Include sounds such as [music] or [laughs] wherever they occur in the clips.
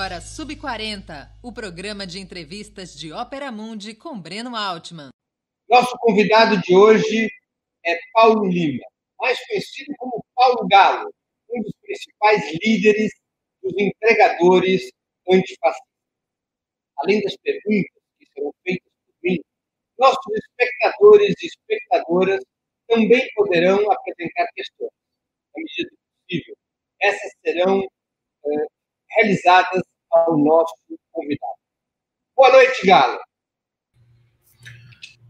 agora Sub 40, o programa de entrevistas de Ópera Mundi com Breno Altman. Nosso convidado de hoje é Paulo Lima, mais conhecido como Paulo Galo, um dos principais líderes dos entregadores antifascistas. Além das perguntas que serão feitas por mim, nossos espectadores e espectadoras também poderão apresentar questões, na medida do possível. Essas serão eh, realizadas ao nosso convidado. Boa noite, Galo.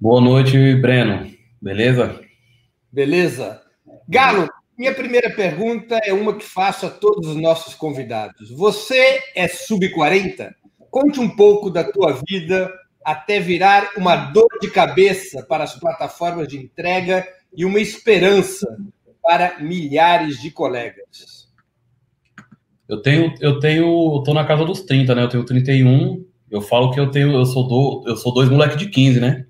Boa noite, Breno. Beleza? Beleza. Galo, minha primeira pergunta é uma que faço a todos os nossos convidados. Você é sub-40? Conte um pouco da tua vida até virar uma dor de cabeça para as plataformas de entrega e uma esperança para milhares de colegas. Eu tenho, eu tenho, eu tô na casa dos 30, né? Eu tenho 31. Eu falo que eu tenho, eu sou do, eu sou dois moleques de 15, né?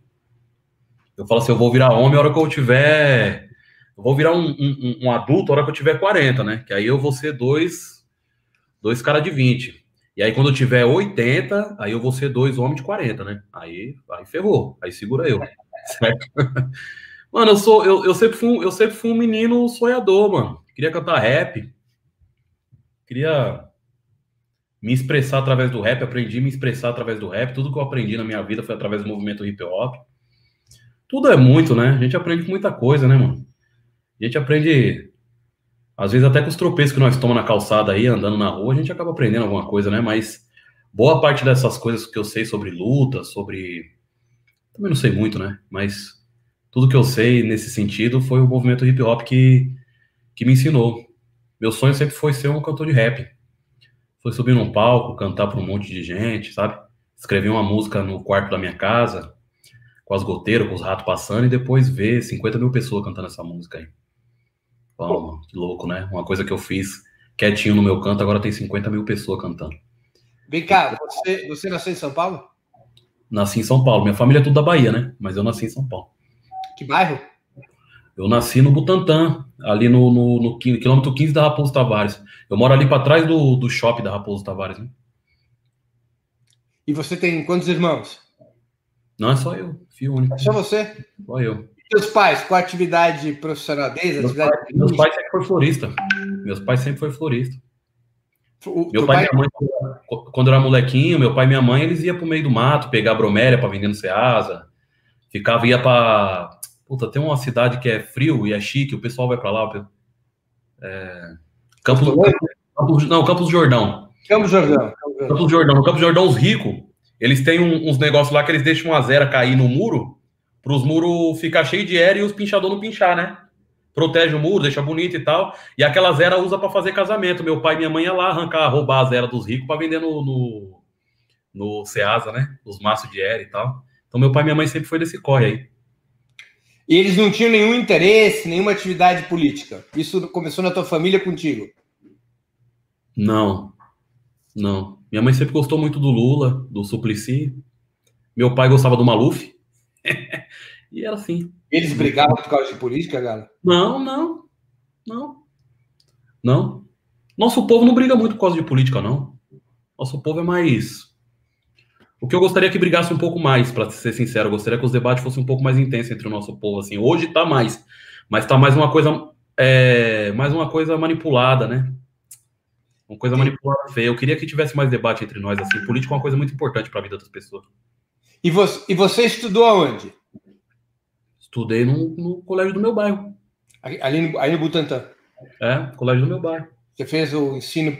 Eu falo assim, eu vou virar homem a hora que eu tiver, eu vou virar um, um, um adulto a hora que eu tiver 40, né? Que aí eu vou ser dois, dois caras de 20. E aí quando eu tiver 80, aí eu vou ser dois homens de 40, né? Aí, aí ferrou, aí segura eu, certo? [laughs] Mano, eu sou, eu, eu sempre fui, eu sempre fui um menino sonhador, mano. Queria cantar rap, Queria me expressar através do rap, aprendi a me expressar através do rap. Tudo que eu aprendi na minha vida foi através do movimento hip hop. Tudo é muito, né? A gente aprende muita coisa, né, mano? A gente aprende, às vezes, até com os tropeços que nós tomamos na calçada aí, andando na rua, a gente acaba aprendendo alguma coisa, né? Mas boa parte dessas coisas que eu sei sobre luta, sobre. Também não sei muito, né? Mas tudo que eu sei nesse sentido foi o movimento hip hop que, que me ensinou. Meu sonho sempre foi ser um cantor de rap. Foi subir num palco, cantar para um monte de gente, sabe? Escrever uma música no quarto da minha casa, com as goteiras, com os ratos passando, e depois ver 50 mil pessoas cantando essa música aí. Bom, que louco, né? Uma coisa que eu fiz quietinho no meu canto, agora tem 50 mil pessoas cantando. Vem cá, você, você nasceu em São Paulo? Nasci em São Paulo. Minha família é tudo da Bahia, né? Mas eu nasci em São Paulo. Que bairro? Eu nasci no Butantã, ali no, no, no quilômetro 15 da Raposo Tavares. Eu moro ali para trás do, do shopping da Raposo Tavares. Né? E você tem quantos irmãos? Não, é só eu, filho único. É só você? Só eu. E seus pais, qual a atividade profissional deles? Meus, atividade pai, meus pais sempre foram florista. Meus pais sempre foram florista. O, meu pai e minha mãe, quando eu era molequinho, meu pai e minha mãe, eles iam pro meio do mato pegar bromélia para vender no Ceasa. Ficava, ia para Puta, tem uma cidade que é frio e é chique, o pessoal vai para lá. É... Campos, Campos, não, Campos do Jordão. Campos Jordão. Campos do Jordão. No Campos do Jordão, os ricos, eles têm um, uns negócios lá que eles deixam uma zera cair no muro, para os muros ficar cheio de air e os pinchadores não pinchar, né? Protege o muro, deixa bonito e tal. E aquela zera usa para fazer casamento. Meu pai e minha mãe ia lá arrancar, roubar a zera dos ricos para vender no, no, no Ceasa, né? Os maços de air e tal. Então meu pai e minha mãe sempre foi desse corre aí. E eles não tinham nenhum interesse, nenhuma atividade política. Isso começou na tua família contigo? Não, não. Minha mãe sempre gostou muito do Lula, do Suplicy. Meu pai gostava do Maluf. [laughs] e era assim. Eles brigavam por causa de política, galera? Não, não. Não. Não. Nosso povo não briga muito por causa de política, não. Nosso povo é mais o que eu gostaria que brigasse um pouco mais, para ser sincero. Eu gostaria que os debates fossem um pouco mais intensos entre o nosso povo. Assim, hoje está mais, mas está mais uma coisa, é, mais uma coisa manipulada, né? Uma coisa Sim. manipulada feia. Eu queria que tivesse mais debate entre nós. Assim, política é uma coisa muito importante para a vida das pessoas. E você, e você estudou aonde? Estudei no, no colégio do meu bairro. Ali no, aí no Butantã? É, colégio do meu bairro. Você fez o ensino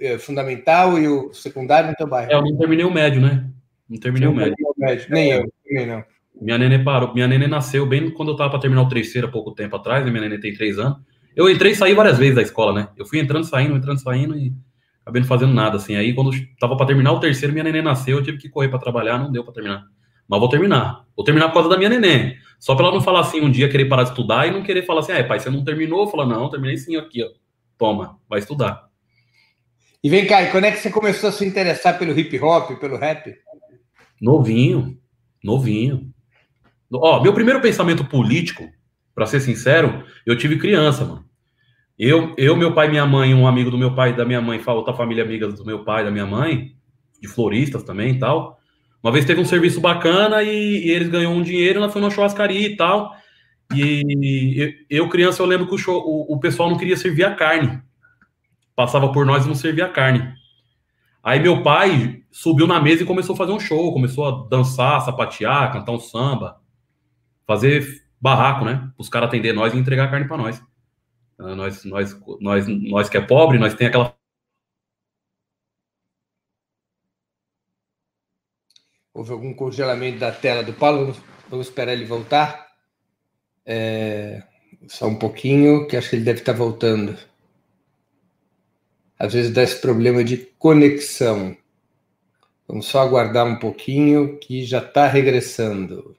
é, fundamental e o secundário no teu bairro? É, eu não terminei o médio, né? Não terminei o médio. médio. Nem eu, também não. Minha neném parou. Minha neném nasceu bem quando eu tava para terminar o terceiro há pouco tempo atrás, né? Minha neném tem três anos. Eu entrei e saí várias vezes da escola, né? Eu fui entrando, saindo, entrando, saindo e acabei não fazendo nada, assim. Aí, quando tava para terminar o terceiro, minha neném nasceu, eu tive que correr para trabalhar, não deu para terminar. Mas vou terminar. Vou terminar por causa da minha neném. Só pra ela não falar assim um dia, querer parar de estudar e não querer falar assim, ah, pai, você não terminou? Falar, não, terminei sim aqui, ó. Toma, vai estudar. E vem cá, e quando é que você começou a se interessar pelo hip hop, pelo rap? Novinho, novinho. Ó, meu primeiro pensamento político, para ser sincero, eu tive criança, mano. Eu, eu, meu pai, minha mãe, um amigo do meu pai, da minha mãe, outra família amiga do meu pai, da minha mãe, de floristas também e tal. Uma vez teve um serviço bacana e, e eles ganhou um dinheiro, ela foi numa churrascaria e tal. E eu, criança, eu lembro que o, show, o, o, pessoal não queria servir a carne. Passava por nós e não servia a carne. Aí meu pai subiu na mesa e começou a fazer um show, começou a dançar, sapatear, cantar um samba, fazer barraco, né? Os caras atender nós e entregar a carne para nós. Uh, nós, nós, nós, nós que é pobre, nós tem aquela. Houve algum congelamento da tela do Paulo? Vamos, vamos esperar ele voltar. É, só um pouquinho, que acho que ele deve estar voltando. Às vezes dá esse problema de conexão. Vamos só aguardar um pouquinho, que já está regressando.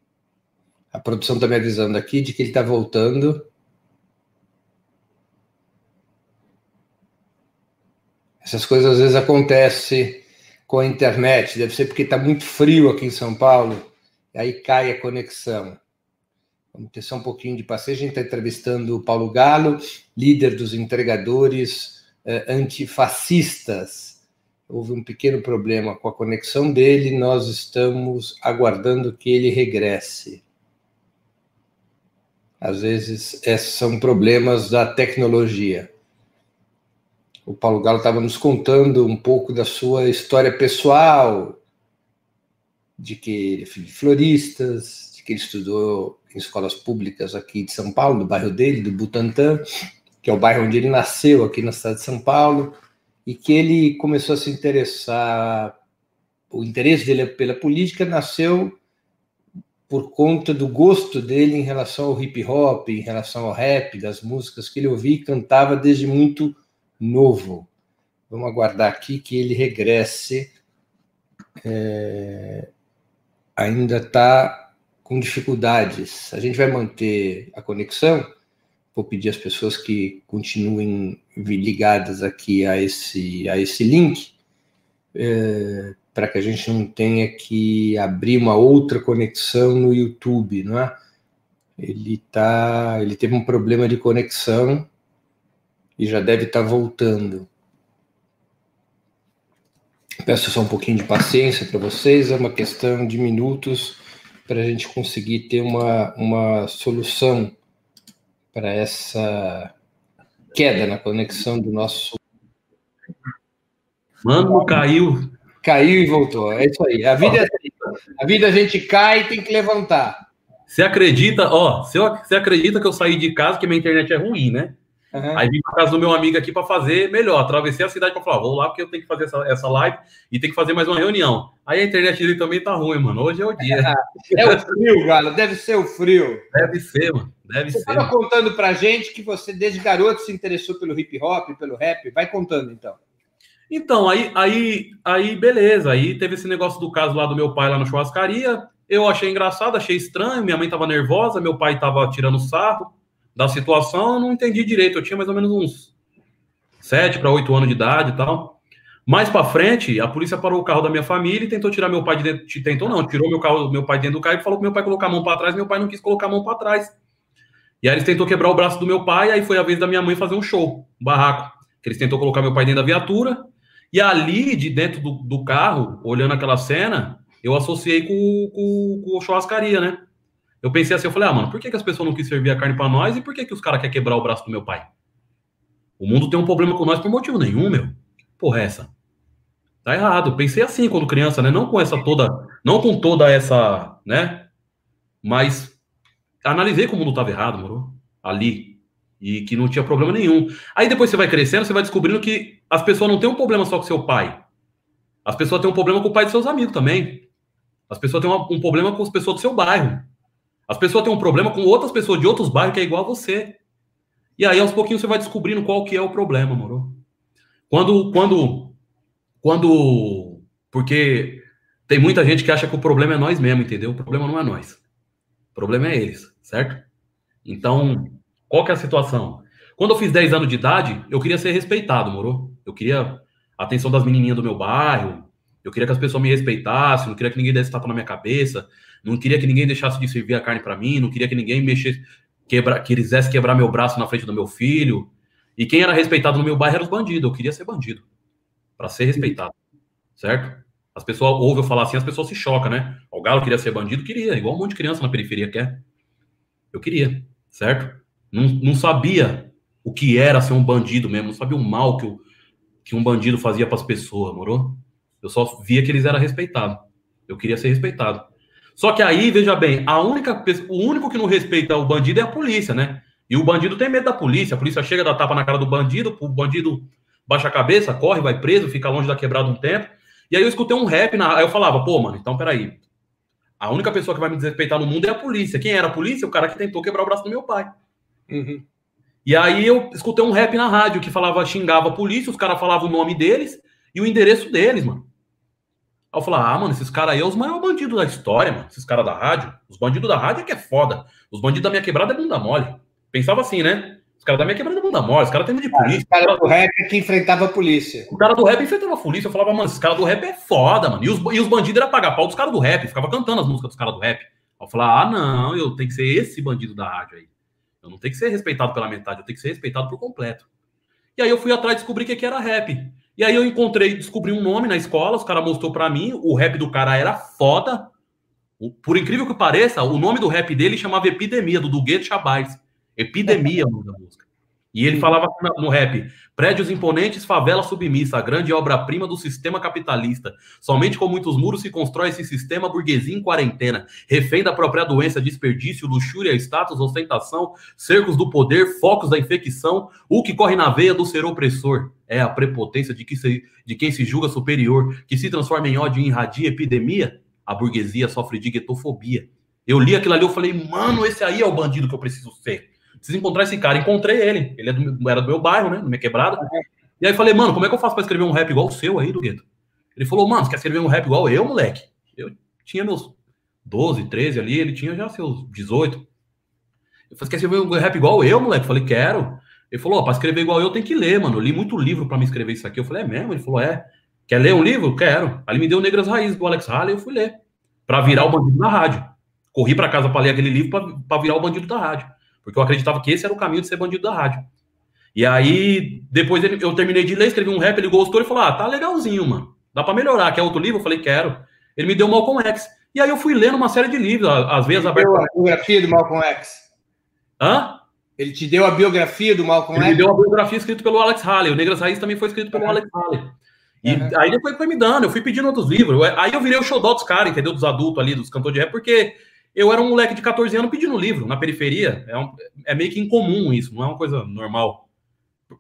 A produção está me avisando aqui de que ele está voltando. Essas coisas às vezes acontecem com a internet, deve ser porque está muito frio aqui em São Paulo, e aí cai a conexão. Vamos ter só um pouquinho de paciência. A gente está entrevistando o Paulo Galo, líder dos entregadores antifascistas. Houve um pequeno problema com a conexão dele, nós estamos aguardando que ele regresse. Às vezes, esses são problemas da tecnologia. O Paulo Galo estava nos contando um pouco da sua história pessoal, de que ele é filho de floristas, de que ele estudou em escolas públicas aqui de São Paulo, do bairro dele, do Butantã, que é o bairro onde ele nasceu, aqui na cidade de São Paulo, e que ele começou a se interessar. O interesse dele pela política nasceu por conta do gosto dele em relação ao hip hop, em relação ao rap, das músicas que ele ouvia e cantava desde muito novo. Vamos aguardar aqui que ele regresse. É... Ainda está com dificuldades. A gente vai manter a conexão. Vou pedir às pessoas que continuem ligadas aqui a esse, a esse link, é, para que a gente não tenha que abrir uma outra conexão no YouTube, não é? Ele tá, ele teve um problema de conexão e já deve estar tá voltando. Peço só um pouquinho de paciência para vocês, é uma questão de minutos para a gente conseguir ter uma, uma solução para essa queda na conexão do nosso. Mano, caiu. Caiu e voltou. É isso aí. A vida é assim. A vida a gente cai e tem que levantar. Você acredita, ó, você acredita que eu saí de casa que minha internet é ruim, né? Uhum. Aí vim para casa do meu amigo aqui para fazer melhor. Atravessei a cidade para falar, vou lá porque eu tenho que fazer essa, essa live e tem que fazer mais uma reunião. Aí a internet dele também tá ruim, mano. Hoje é o dia. [laughs] É, o frio, galera. Deve ser o frio. Deve ser, mano. Deve você estava contando pra gente que você, desde garoto, se interessou pelo hip hop, pelo rap. Vai contando, então. Então, aí, aí, aí, beleza. Aí teve esse negócio do caso lá do meu pai lá na churrascaria. Eu achei engraçado, achei estranho. Minha mãe tava nervosa, meu pai tava tirando sarro da situação, eu não entendi direito. Eu tinha mais ou menos uns 7 para 8 anos de idade e tal. Mais para frente, a polícia parou o carro da minha família e tentou tirar meu pai de dentro. Tentou não, tirou meu carro, meu pai dentro do carro e falou que meu pai colocar a mão para trás. Meu pai não quis colocar a mão para trás. E aí eles tentou quebrar o braço do meu pai. Aí foi a vez da minha mãe fazer um show, um barraco. Eles tentou colocar meu pai dentro da viatura. E ali, de dentro do, do carro, olhando aquela cena, eu associei com, com, com churrascaria, né? Eu pensei assim, eu falei, ah, mano, por que, que as pessoas não quis servir a carne para nós e por que, que os caras querem quebrar o braço do meu pai? O mundo tem um problema com nós por motivo nenhum, meu. Porra, é essa? Tá errado. Pensei assim quando criança, né? Não com essa toda, não com toda essa, né? Mas analisei que o mundo tava errado, moro? Ali. E que não tinha problema nenhum. Aí depois você vai crescendo, você vai descobrindo que as pessoas não têm um problema só com seu pai. As pessoas têm um problema com o pai de seus amigos também. As pessoas têm um problema com as pessoas do seu bairro. As pessoas têm um problema com outras pessoas de outros bairros que é igual a você. E aí, aos pouquinhos, você vai descobrindo qual que é o problema, moro? Quando, quando, quando, porque tem muita gente que acha que o problema é nós mesmo, entendeu? O problema não é nós. O problema é eles, certo? Então, qual que é a situação? Quando eu fiz 10 anos de idade, eu queria ser respeitado, moro? Eu queria a atenção das menininhas do meu bairro, eu queria que as pessoas me respeitassem, não queria que ninguém desse tapa na minha cabeça, não queria que ninguém deixasse de servir a carne para mim, não queria que ninguém mexesse, quebra, quisesse quebrar meu braço na frente do meu filho. E quem era respeitado no meu bairro era os bandidos. Eu queria ser bandido. para ser respeitado. Certo? As pessoas ouvem eu falar assim, as pessoas se chocam, né? O Galo queria ser bandido? Queria. Igual um monte de criança na periferia quer. Eu queria. Certo? Não, não sabia o que era ser um bandido mesmo. Não sabia o mal que, o, que um bandido fazia para as pessoas, morou? Eu só via que eles eram respeitados. Eu queria ser respeitado. Só que aí, veja bem, a única, o único que não respeita o bandido é a polícia, né? E o bandido tem medo da polícia. A polícia chega, dá tapa na cara do bandido, o bandido baixa a cabeça, corre, vai preso, fica longe da quebrada um tempo. E aí eu escutei um rap, na... aí eu falava, pô, mano, então peraí. A única pessoa que vai me desrespeitar no mundo é a polícia. Quem era a polícia? O cara que tentou quebrar o braço do meu pai. Uhum. E aí eu escutei um rap na rádio que falava, xingava a polícia, os caras falavam o nome deles e o endereço deles, mano. Aí eu falei, ah, mano, esses caras aí é os maiores bandidos da história, mano. Esses caras da rádio. Os bandidos da rádio é que é foda. Os bandidos da minha quebrada é bunda mole. Pensava assim, né? Os caras da minha quebrada é bunda mole. Os caras têm de polícia. Ah, o cara do rap é que enfrentava a polícia. O cara do rap enfrentava a polícia. Eu falava, mano, esses caras do rap é foda, mano. E os, e os bandidos eram pagar pau dos caras do rap. Eu ficava cantando as músicas dos caras do rap. Aí eu falava, ah, não, eu tenho que ser esse bandido da rádio aí. Eu não tenho que ser respeitado pela metade, eu tenho que ser respeitado por completo. E aí eu fui atrás de descobrir o que era rap. E aí eu encontrei, descobri um nome na escola, os caras mostrou para mim, o rap do cara era foda. Por incrível que pareça, o nome do rap dele chamava Epidemia, do Dugueto Chabais. Epidemia, o nome da música. E ele falava no rap: prédios imponentes, favela submissa, a grande obra-prima do sistema capitalista. Somente com muitos muros se constrói esse sistema burguesia em quarentena, refém da própria doença, desperdício, luxúria, status, ostentação, cercos do poder, focos da infecção, o que corre na veia do ser opressor. É a prepotência de, que se, de quem se julga superior, que se transforma em ódio e irradia epidemia. A burguesia sofre de guetofobia. Eu li aquilo ali, eu falei, mano, esse aí é o bandido que eu preciso ser. Preciso encontrar esse cara. Encontrei ele. Ele é do, era do meu bairro, né? Da minha quebrada. E aí falei, mano, como é que eu faço pra escrever um rap igual o seu aí, do Gueto? Ele falou, mano, você quer escrever um rap igual eu, moleque? Eu tinha meus 12, 13 ali, ele tinha já seus 18. Eu falei, quer escrever um rap igual eu, moleque? Eu falei, quero. Ele falou, ó, pra escrever igual eu tem que ler, mano. Eu li muito livro pra me escrever isso aqui. Eu falei, é mesmo? Ele falou, é. Quer ler um livro? Quero. Aí me deu Negras Raízes do Alex Haley, eu fui ler. Pra virar o bandido da rádio. Corri pra casa pra ler aquele livro pra virar o bandido da rádio. Porque eu acreditava que esse era o caminho de ser bandido da rádio. E aí, depois ele, eu terminei de ler, escrevi um rap, ele gostou e falou: Ah, tá legalzinho, mano. Dá pra melhorar. Quer outro livro? Eu falei: Quero. Ele me deu Malcolm X. E aí eu fui lendo uma série de livros, às vezes aberto. a biografia do Malcolm X. Hã? Ele te deu a biografia do Malcolm X? Ele me deu a biografia escrita pelo Alex Haley. O Negras Raiz também foi escrito pelo uhum. Alex Haley. E uhum. aí depois foi me dando, eu fui pedindo outros livros. Aí eu virei o xodó dos caras, entendeu? Dos adultos ali, dos cantores de rap, porque eu era um moleque de 14 anos pedindo livro na periferia. É, um, é meio que incomum isso, não é uma coisa normal.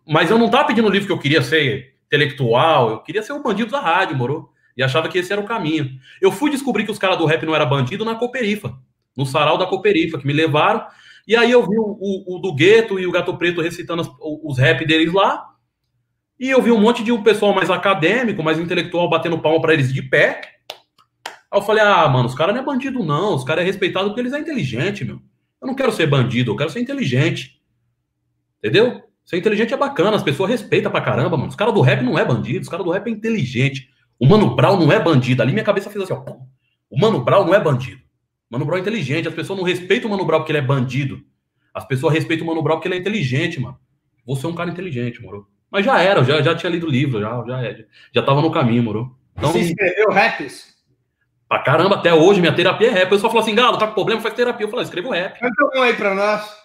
Mas eu não tava pedindo livro que eu queria ser intelectual, eu queria ser o bandido da rádio, moro? E achava que esse era o caminho. Eu fui descobrir que os caras do rap não era bandido na Cooperifa, no sarau da Cooperifa, que me levaram. E aí eu vi o, o, o do Gueto e o Gato Preto recitando os, os rap deles lá. E eu vi um monte de um pessoal mais acadêmico, mais intelectual, batendo palma para eles de pé. Aí eu falei, ah, mano, os caras não é bandido, não. Os caras é respeitado porque eles é inteligente, meu. Eu não quero ser bandido, eu quero ser inteligente. Entendeu? Ser inteligente é bacana, as pessoas respeitam pra caramba, mano. Os caras do rap não é bandido, os caras do rap é inteligente. O Mano Brown não é bandido. Ali minha cabeça fez assim, ó. O Mano Brown não é bandido. O Mano Brown é inteligente. As pessoas não respeitam o Mano Brown porque ele é bandido. As pessoas respeitam o Mano Brown porque ele é inteligente, mano. Você é um cara inteligente, moro. Mas já era, já, já tinha lido o livro, já, já, já tava no caminho, moro. Então, Você escreveu? Pra caramba, até hoje minha terapia é rap. O pessoal fala assim, Galo, tá com problema, faz terapia. Eu falo, escrevo rap. Canta um aí pra nós.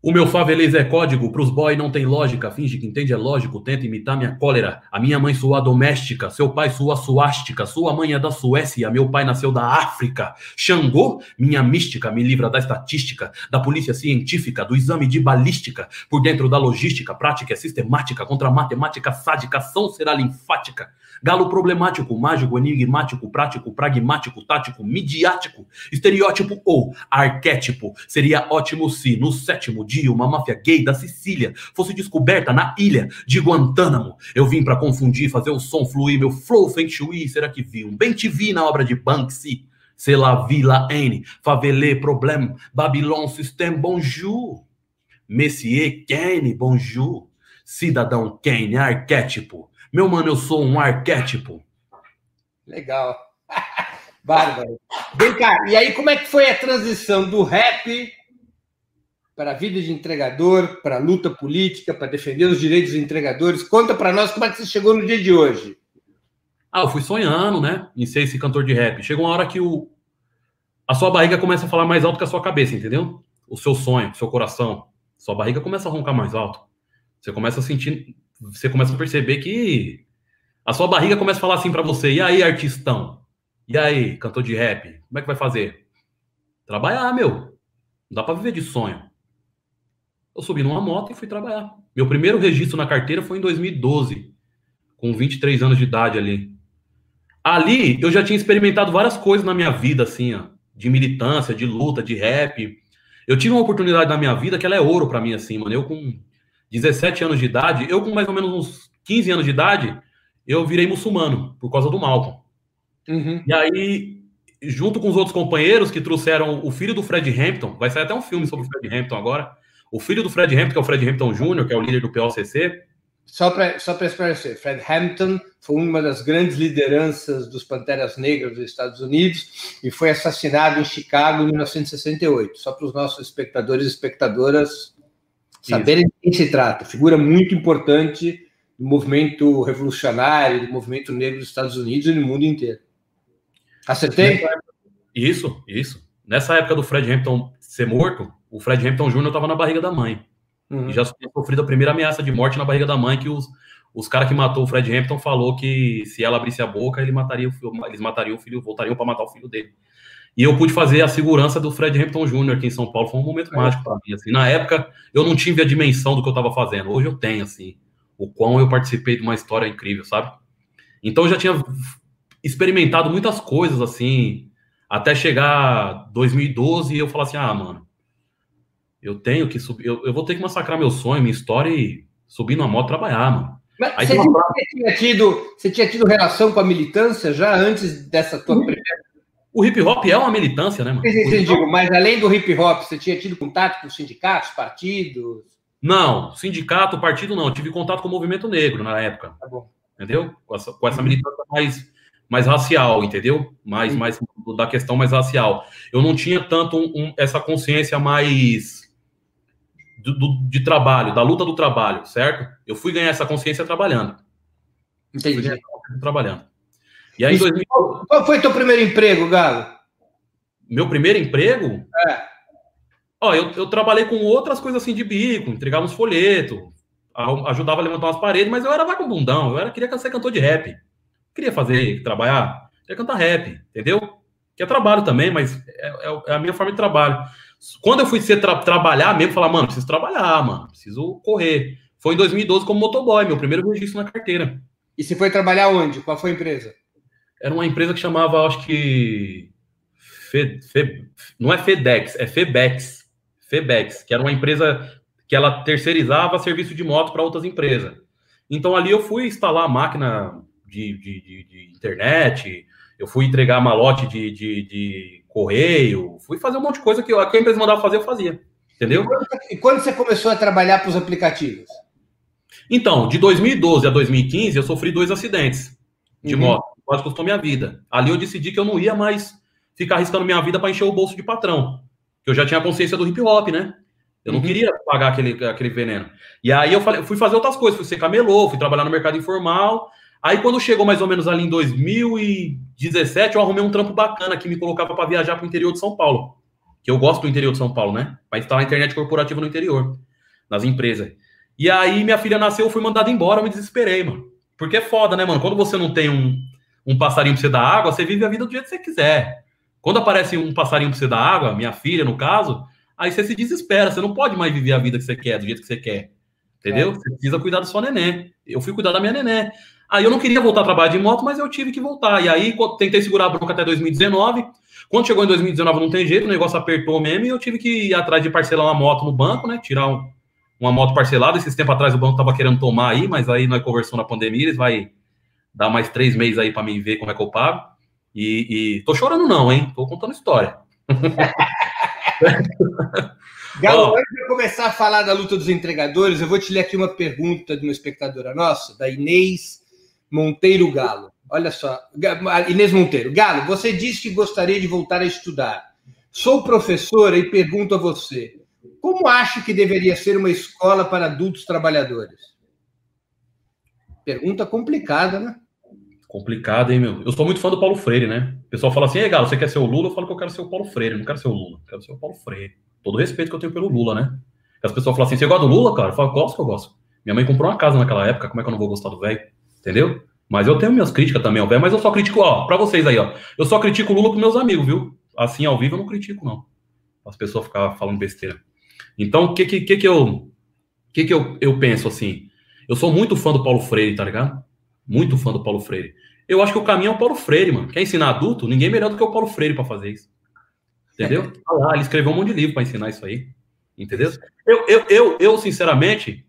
O meu favelês é código, pros boy não tem lógica, finge que entende, é lógico, tenta imitar minha cólera. A minha mãe sua doméstica, seu pai sua suástica, sua mãe é da Suécia, meu pai nasceu da África. Xangô, minha mística, me livra da estatística, da polícia científica, do exame de balística, por dentro da logística, prática é sistemática, contra a matemática sádica, ação será linfática. Galo problemático, mágico, enigmático, prático, pragmático, tático, midiático, estereótipo ou arquétipo. Seria ótimo se, no sétimo dia, uma máfia gay da Sicília fosse descoberta na ilha de Guantánamo. Eu vim para confundir, fazer o som fluir, meu flow feng shui. Será que vi um bem te vi na obra de Banksy? C'est la villa N, favelé problème, Babylon système, bonjour. Messier Kane, bonjour. Cidadão Kane, arquétipo. Meu mano, eu sou um arquétipo. Legal. [laughs] Bárbaro. Vem cá, e aí como é que foi a transição do rap para a vida de entregador, para a luta política, para defender os direitos dos entregadores. Conta para nós como é que você chegou no dia de hoje. Ah, eu fui sonhando, né, em ser esse cantor de rap. Chega uma hora que o, a sua barriga começa a falar mais alto que a sua cabeça, entendeu? O seu sonho, o seu coração. Sua barriga começa a roncar mais alto. Você começa a sentir, você começa a perceber que a sua barriga começa a falar assim para você: e aí, artistão? E aí, cantor de rap? Como é que vai fazer? Trabalhar, meu. Não dá para viver de sonho. Eu subi numa moto e fui trabalhar. Meu primeiro registro na carteira foi em 2012, com 23 anos de idade ali. Ali eu já tinha experimentado várias coisas na minha vida, assim, ó, de militância, de luta, de rap. Eu tive uma oportunidade na minha vida que ela é ouro para mim, assim, mano. Eu com 17 anos de idade, eu com mais ou menos uns 15 anos de idade, eu virei muçulmano por causa do Malcolm. Uhum. E aí, junto com os outros companheiros que trouxeram o filho do Fred Hampton, vai sair até um filme sobre o Fred Hampton agora. O filho do Fred Hampton, que é o Fred Hampton Jr., que é o líder do PLCC. Só para só esclarecer, Fred Hampton foi uma das grandes lideranças dos Panteras Negras dos Estados Unidos e foi assassinado em Chicago em 1968. Só para os nossos espectadores e espectadoras saberem de quem se trata. Figura muito importante do movimento revolucionário, do movimento negro dos Estados Unidos e no mundo inteiro. Acertei? Isso, isso. Nessa época do Fred Hampton ser morto, o Fred Hampton Jr. estava na barriga da mãe. Uhum. E já tinha sofrido a primeira ameaça de morte na barriga da mãe, que os, os caras que matou o Fred Hampton falou que se ela abrisse a boca, ele mataria o, eles matariam o filho, voltariam para matar o filho dele. E eu pude fazer a segurança do Fred Hampton Jr. aqui em São Paulo. Foi um momento é. mágico para mim. Assim. Na época, eu não tive a dimensão do que eu estava fazendo. Hoje eu tenho, assim, o quão eu participei de uma história incrível, sabe? Então eu já tinha experimentado muitas coisas, assim, até chegar 2012 e eu falar assim, ah, mano, eu tenho que subir, eu, eu vou ter que massacrar meu sonho, minha história e subir numa moto trabalhar, mano. Mas Aí você, uma... tinha tido, você tinha tido relação com a militância já antes dessa tua primeira. O hip hop é uma militância, né, mano? Sim, digo, mas além do hip hop, você tinha tido contato com sindicatos, partidos? Não, sindicato, partido não. Eu tive contato com o movimento negro na época. Tá bom. Entendeu? Com essa, com essa militância mais mais racial, entendeu? Mais, mais da questão mais racial. Eu não tinha tanto um, um, essa consciência mais do, do, de trabalho, da luta do trabalho, certo? Eu fui ganhar essa consciência trabalhando. Entendi. Trabalhando. E aí, Isso, 2000... Qual foi teu primeiro emprego, Galo? Meu primeiro emprego? É. Ó, eu, eu trabalhei com outras coisas assim de bico, entregava uns folhetos, ajudava a levantar umas paredes, mas eu era vagabundão, eu era, queria ser cantor de rap queria fazer, trabalhar, queria cantar rap, entendeu? Que é trabalho também, mas é, é, é a minha forma de trabalho. Quando eu fui ser tra trabalhar mesmo, falar, mano, preciso trabalhar, mano, preciso correr. Foi em 2012 como motoboy, meu primeiro registro na carteira. E você foi trabalhar onde? Qual foi a empresa? Era uma empresa que chamava, acho que. Fe, Fe, não é FedEx, é Febex. Febex, que era uma empresa que ela terceirizava serviço de moto para outras empresas. Então ali eu fui instalar a máquina de, de, de, de internet, eu fui entregar malote de, de, de, correio, fui fazer um monte de coisa que, a empresa mandava fazer, eu fazia. Entendeu? E quando você começou a trabalhar para os aplicativos? Então, de 2012 a 2015, eu sofri dois acidentes de uhum. moto, quase custou minha vida. Ali eu decidi que eu não ia mais ficar arriscando minha vida para encher o bolso de patrão. Que eu já tinha consciência do hip hop, né? Eu não uhum. queria pagar aquele, aquele veneno. E aí eu falei, fui fazer outras coisas, fui ser camelô, fui trabalhar no mercado informal, Aí, quando chegou mais ou menos ali em 2017, eu arrumei um trampo bacana que me colocava para viajar para o interior de São Paulo. Que eu gosto do interior de São Paulo, né? Para instalar internet corporativa no interior, nas empresas. E aí, minha filha nasceu, eu fui mandado embora, eu me desesperei, mano. Porque é foda, né, mano? Quando você não tem um, um passarinho para você dar água, você vive a vida do jeito que você quiser. Quando aparece um passarinho para você dar água, minha filha, no caso, aí você se desespera. Você não pode mais viver a vida que você quer, do jeito que você quer. Entendeu? É. Você precisa cuidar da sua neném. Eu fui cuidar da minha neném. Aí eu não queria voltar a trabalhar de moto, mas eu tive que voltar. E aí tentei segurar a bronca até 2019. Quando chegou em 2019 não tem jeito, o negócio apertou mesmo e eu tive que ir atrás de parcelar uma moto no banco, né? Tirar um, uma moto parcelada. Esses tempos atrás o banco tava querendo tomar aí, mas aí nós conversamos na pandemia, eles vai dar mais três meses aí para mim ver como é que eu pago. E, e tô chorando não, hein? Tô contando história. [laughs] Galo, antes de começar a falar da luta dos entregadores, eu vou te ler aqui uma pergunta de uma espectadora nossa, da Inês Monteiro Galo. Olha só, Inês Monteiro. Galo, você disse que gostaria de voltar a estudar. Sou professora e pergunto a você: como acha que deveria ser uma escola para adultos trabalhadores? Pergunta complicada, né? Complicado, hein, meu? Eu sou muito fã do Paulo Freire, né? O pessoal fala assim, ei, Galo, você quer ser o Lula? Eu falo que eu quero ser o Paulo Freire, não quero ser o Lula, quero ser o Paulo Freire. Todo o respeito que eu tenho pelo Lula, né? As pessoas falam assim, você gosta do Lula, cara? Eu falo, gosto que eu gosto. Minha mãe comprou uma casa naquela época, como é que eu não vou gostar do velho? Entendeu? Mas eu tenho minhas críticas também ao velho, mas eu só critico, ó, pra vocês aí, ó. Eu só critico o Lula com meus amigos, viu? Assim, ao vivo, eu não critico, não. As pessoas ficavam falando besteira. Então, o que que, que, que eu... que que eu, eu penso, assim? Eu sou muito fã do Paulo Freire, tá ligado? Muito fã do Paulo Freire. Eu acho que o caminho é o Paulo Freire, mano. Quer ensinar adulto? Ninguém melhor do que o Paulo Freire para fazer isso. Entendeu? Olha lá, ele escreveu um monte de livro para ensinar isso aí. Entendeu? Eu, eu, eu, eu, sinceramente,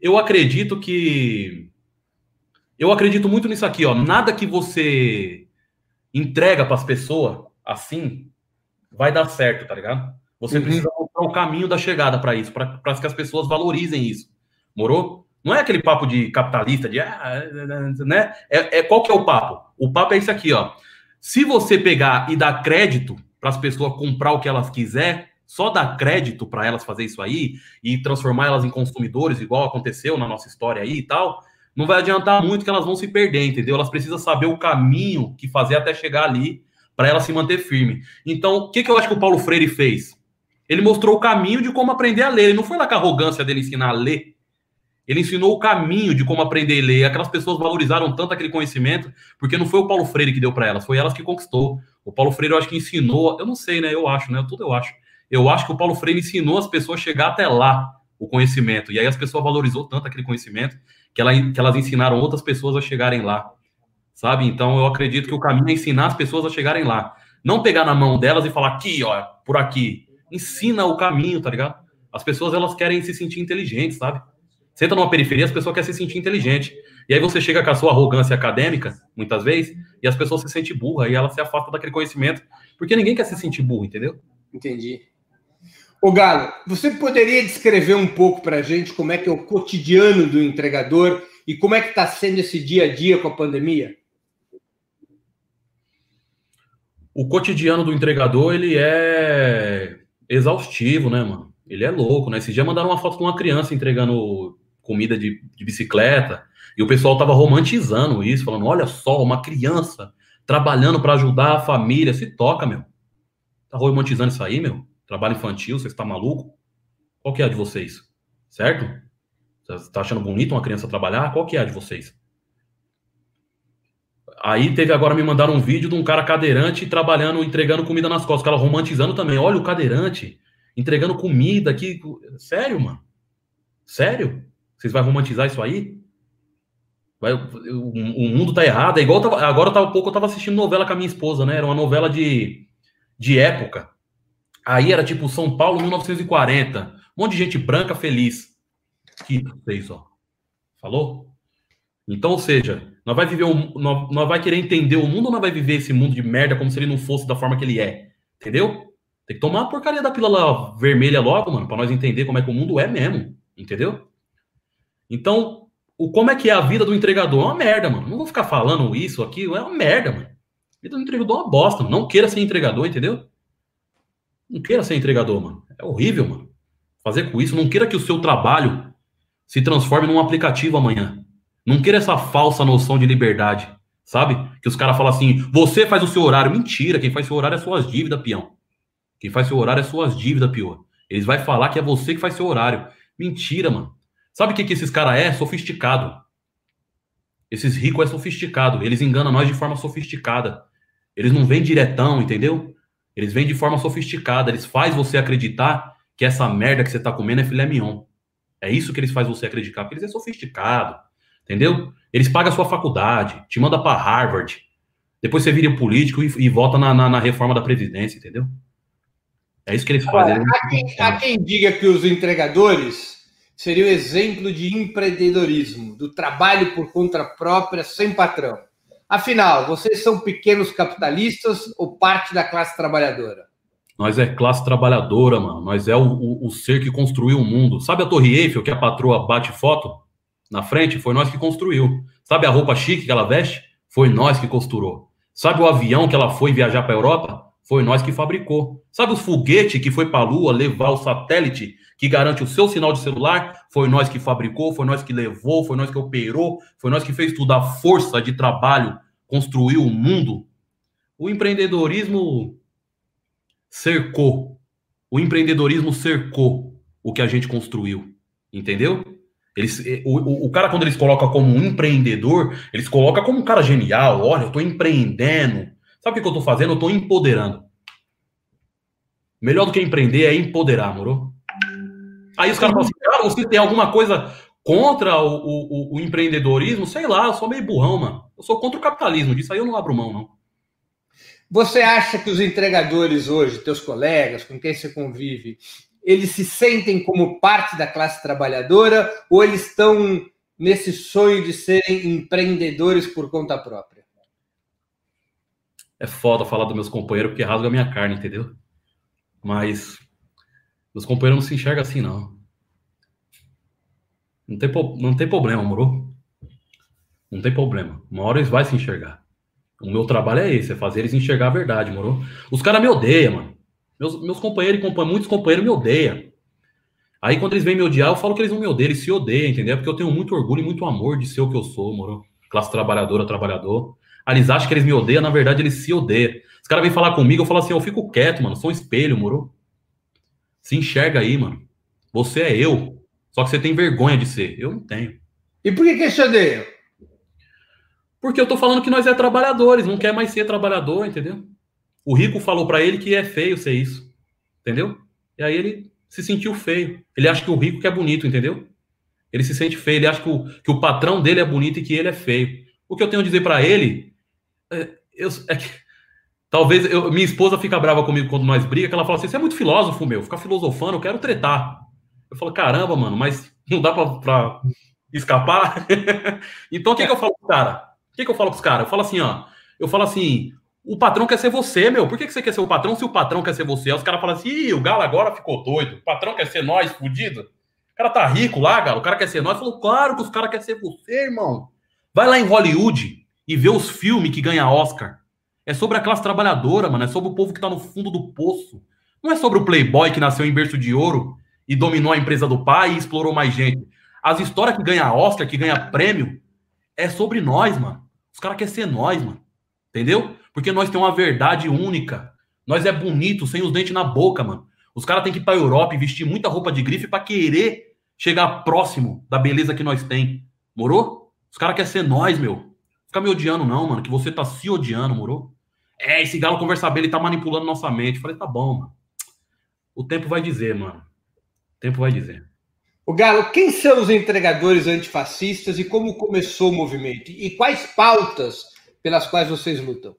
eu acredito que. Eu acredito muito nisso aqui, ó. Nada que você entrega para as pessoas assim vai dar certo, tá ligado? Você uhum. precisa mostrar o caminho da chegada para isso, para que as pessoas valorizem isso. Morou? Não é aquele papo de capitalista, de ah, né? É, é, qual que é o papo? O papo é isso aqui, ó. Se você pegar e dar crédito para as pessoas comprar o que elas quiser, só dar crédito para elas fazer isso aí e transformar elas em consumidores, igual aconteceu na nossa história aí e tal, não vai adiantar muito que elas vão se perder, entendeu? Elas precisam saber o caminho que fazer até chegar ali para elas se manter firme. Então, o que, que eu acho que o Paulo Freire fez? Ele mostrou o caminho de como aprender a ler. Ele não foi lá com a arrogância dele ensinar a ler ele ensinou o caminho de como aprender a ler. Aquelas pessoas valorizaram tanto aquele conhecimento, porque não foi o Paulo Freire que deu para elas, foi elas que conquistou. O Paulo Freire, eu acho que ensinou, eu não sei, né? Eu acho, né? Tudo eu acho. Eu acho que o Paulo Freire ensinou as pessoas a chegar até lá, o conhecimento. E aí as pessoas valorizou tanto aquele conhecimento que, ela, que elas ensinaram outras pessoas a chegarem lá. Sabe? Então eu acredito que o caminho é ensinar as pessoas a chegarem lá. Não pegar na mão delas e falar aqui, ó, por aqui. Ensina o caminho, tá ligado? As pessoas elas querem se sentir inteligentes, sabe? Você entra numa periferia, as pessoas querem se sentir inteligente. E aí você chega com a sua arrogância acadêmica, muitas vezes, e as pessoas se sentem burra e ela se afasta daquele conhecimento, porque ninguém quer se sentir burro, entendeu? Entendi. Ô Galo, você poderia descrever um pouco para a gente como é que é o cotidiano do entregador e como é que está sendo esse dia a dia com a pandemia? O cotidiano do entregador, ele é exaustivo, né, mano? Ele é louco, né? Esses dias mandaram uma foto de uma criança entregando comida de, de bicicleta, e o pessoal tava romantizando isso, falando: olha só, uma criança trabalhando para ajudar a família. Se toca, meu. Tá romantizando isso aí, meu? Trabalho infantil, você está maluco? Qual que é a de vocês? Certo? Você tá achando bonito uma criança trabalhar? Qual que é a de vocês? Aí teve agora me mandaram um vídeo de um cara cadeirante trabalhando, entregando comida nas costas, o cara romantizando também. Olha o cadeirante entregando comida aqui. Sério, mano? Sério? Vocês vão romantizar isso aí? Vai, o, o, mundo tá errado. É igual tava, agora tava pouco eu tava assistindo novela com a minha esposa, né? Era uma novela de, de época. Aí era tipo São Paulo 1940. Um monte de gente branca feliz. Que vocês, ó. Falou? Então, ou seja, nós vai viver um, nós, nós vai querer entender o mundo ou nós vai viver esse mundo de merda como se ele não fosse da forma que ele é? Entendeu? Tem que tomar a porcaria da pílula vermelha logo, mano, para nós entender como é que o mundo é mesmo, entendeu? Então, o como é que é a vida do entregador? É uma merda, mano. Não vou ficar falando isso aqui, é uma merda, mano. A vida do entregador é uma bosta, mano. Não queira ser entregador, entendeu? Não queira ser entregador, mano. É horrível, mano. Fazer com isso, não queira que o seu trabalho se transforme num aplicativo amanhã. Não queira essa falsa noção de liberdade, sabe? Que os caras falam assim: você faz o seu horário. Mentira, quem faz seu horário é suas dívidas, peão. Quem faz seu horário é suas dívidas, pior. Eles vai falar que é você que faz seu horário. Mentira, mano. Sabe o que, que esses caras é? Sofisticado. Esses ricos é sofisticado. Eles enganam nós de forma sofisticada. Eles não vêm diretão, entendeu? Eles vêm de forma sofisticada. Eles fazem você acreditar que essa merda que você tá comendo é filé mignon. É isso que eles fazem você acreditar, porque eles é sofisticado. Entendeu? Eles pagam a sua faculdade, te manda para Harvard. Depois você vira político e, e vota na, na, na reforma da Previdência, entendeu? É isso que eles fazem. há, quem, há quem diga que os entregadores seriam exemplo de empreendedorismo, do trabalho por conta própria, sem patrão. Afinal, vocês são pequenos capitalistas ou parte da classe trabalhadora? Nós é classe trabalhadora, mano. Nós é o, o, o, ser que construiu o mundo. Sabe a Torre Eiffel que a patroa bate foto na frente? Foi nós que construiu. Sabe a roupa chique que ela veste? Foi nós que costurou. Sabe o avião que ela foi viajar para a Europa? Foi nós que fabricou. Sabe o foguete que foi para a Lua levar o satélite que garante o seu sinal de celular? Foi nós que fabricou, foi nós que levou, foi nós que operou, foi nós que fez tudo. A força de trabalho construiu o mundo. O empreendedorismo cercou. O empreendedorismo cercou o que a gente construiu. Entendeu? Eles, o, o, cara, quando eles colocam como um empreendedor, eles colocam como um cara genial. Olha, eu estou empreendendo, Sabe o que eu estou fazendo? Eu estou empoderando. Melhor do que empreender é empoderar, moro? Aí os caras falam assim, cara, você tem alguma coisa contra o, o, o, empreendedorismo? Sei lá, eu sou meio burrão, mano. Eu sou contra o capitalismo, disso aí eu não abro mão, não. Você acha que os entregadores hoje, teus colegas, com quem você convive, eles se sentem como parte da classe trabalhadora ou eles estão nesse sonho de serem empreendedores por conta própria? É foda falar dos meus companheiros porque rasga a minha carne, entendeu? Mas meus companheiros não se enxergam assim, não. Não tem, não tem problema, moro? Não tem problema. Uma hora eles vão se enxergar. O meu trabalho é esse, é fazer eles enxergar a verdade, moro? Os caras me odeiam, mano. Meus, meus companheiros e muitos companheiros me odeiam. Aí quando eles vêm me odiar, eu falo que eles não me odeiam, eles se odeiam, entendeu? Porque eu tenho muito orgulho e muito amor de ser o que eu sou, moro? Classe trabalhadora, trabalhador. Ah, eles acham que eles me odeiam, na verdade eles se odeiam. Os caras vêm falar comigo, eu falo assim, eu fico quieto, mano, sou um espelho, moro? Se enxerga aí, mano. Você é eu. Só que você tem vergonha de ser. Eu não tenho. E por que que se odeia? Porque eu tô falando que nós é trabalhadores, não quer mais ser trabalhador, entendeu? O rico falou para ele que é feio ser isso, entendeu? E aí ele se sentiu feio. Ele acha que o rico que é bonito, entendeu? Ele se sente feio, ele acha que o, que o patrão dele é bonito e que ele é feio. O que eu tenho a dizer para ele eu, é que, talvez eu, minha esposa fica brava comigo quando nós briga, que ela fala assim: você é muito filósofo, meu, ficar filosofando, eu quero tretar. Eu falo, caramba, mano, mas não dá pra, pra escapar. [laughs] então o que, que eu falo pro cara? O que, que eu falo pros caras? Eu falo assim, ó. Eu falo assim: o patrão quer ser você, meu. Por que, que você quer ser o patrão se o patrão quer ser você? Aí os caras falam assim: Ih, o Galo agora ficou doido. O patrão quer ser nós, fudido. O cara tá rico lá, Galo. O cara quer ser nós. Falou, claro que os caras querem ser você, irmão. Vai lá em Hollywood e ver os filmes que ganha Oscar. É sobre a classe trabalhadora, mano. É sobre o povo que tá no fundo do poço. Não é sobre o playboy que nasceu em berço de ouro e dominou a empresa do pai e explorou mais gente. As histórias que ganha Oscar, que ganha prêmio, é sobre nós, mano. Os caras querem ser nós, mano. Entendeu? Porque nós temos uma verdade única. Nós é bonito, sem os dentes na boca, mano. Os caras têm que ir pra Europa e vestir muita roupa de grife para querer chegar próximo da beleza que nós tem. Morou? Os caras querem ser nós, meu. Fica me odiando, não, mano, que você tá se odiando, moro? É, esse galo conversa bem, ele tá manipulando nossa mente. falei, tá bom, mano. O tempo vai dizer, mano. O tempo vai dizer. O Galo, quem são os entregadores antifascistas e como começou o movimento? E quais pautas pelas quais vocês lutam?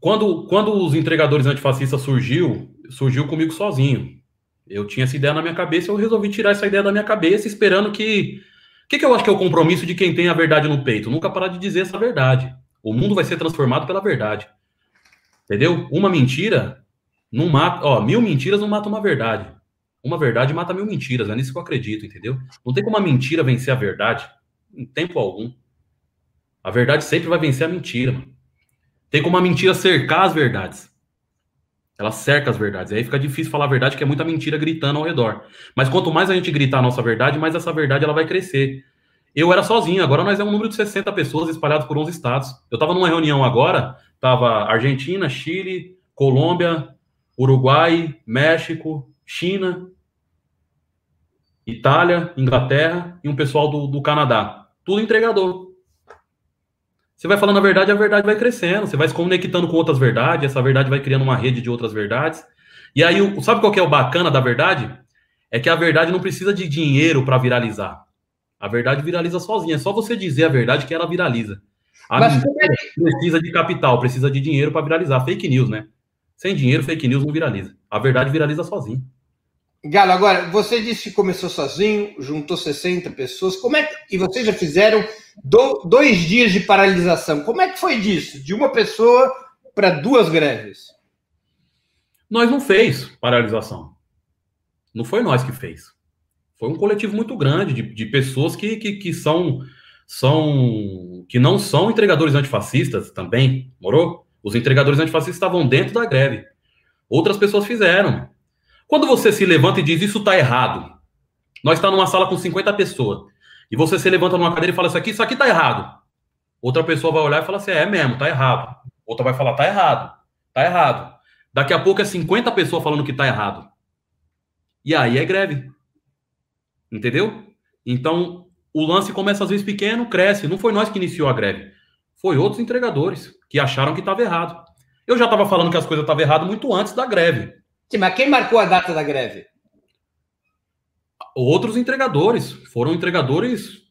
Quando, quando os entregadores antifascistas surgiu, surgiu comigo sozinho. Eu tinha essa ideia na minha cabeça, eu resolvi tirar essa ideia da minha cabeça, esperando que o que, que eu acho que é o compromisso de quem tem a verdade no peito? Nunca parar de dizer essa verdade. O mundo vai ser transformado pela verdade. Entendeu? Uma mentira não mata. Ó, mil mentiras não matam uma verdade. Uma verdade mata mil mentiras. É nisso que eu acredito, entendeu? Não tem como uma mentira vencer a verdade em tempo algum. A verdade sempre vai vencer a mentira, mano. Tem como a mentira cercar as verdades. Ela cerca as verdades. Aí fica difícil falar a verdade, que é muita mentira gritando ao redor. Mas quanto mais a gente gritar a nossa verdade, mais essa verdade ela vai crescer. Eu era sozinho, agora nós é um número de 60 pessoas espalhadas por 11 estados. Eu estava numa reunião agora, tava Argentina, Chile, Colômbia, Uruguai, México, China, Itália, Inglaterra e um pessoal do, do Canadá. Tudo entregador. Você vai falando a verdade, a verdade vai crescendo. Você vai se conectando com outras verdades, essa verdade vai criando uma rede de outras verdades. E aí, sabe qual que é o bacana da verdade? É que a verdade não precisa de dinheiro para viralizar. A verdade viraliza sozinha. É só você dizer a verdade que ela viraliza. A Mas é precisa de capital, precisa de dinheiro para viralizar. Fake news, né? Sem dinheiro, fake news não viraliza. A verdade viraliza sozinha. Galo, agora, você disse que começou sozinho, juntou 60 pessoas. Como é que... E vocês já fizeram do... dois dias de paralisação. Como é que foi disso? De uma pessoa para duas greves? Nós não fez paralisação. Não foi nós que fez. Foi um coletivo muito grande de, de pessoas que, que, que são, são que não são entregadores antifascistas também, morou? Os entregadores antifascistas estavam dentro da greve. Outras pessoas fizeram. Quando você se levanta e diz isso está errado, nós estamos tá numa sala com 50 pessoas, e você se levanta numa cadeira e fala isso aqui, isso aqui está errado. Outra pessoa vai olhar e falar assim: é mesmo, está errado. Outra vai falar: está errado, está errado. Daqui a pouco é 50 pessoas falando que está errado. E aí é greve. Entendeu? Então, o lance começa às vezes pequeno, cresce. Não foi nós que iniciou a greve. Foi outros entregadores que acharam que estava errado. Eu já estava falando que as coisas estavam erradas muito antes da greve. Sim, mas quem marcou a data da greve? Outros entregadores. Foram entregadores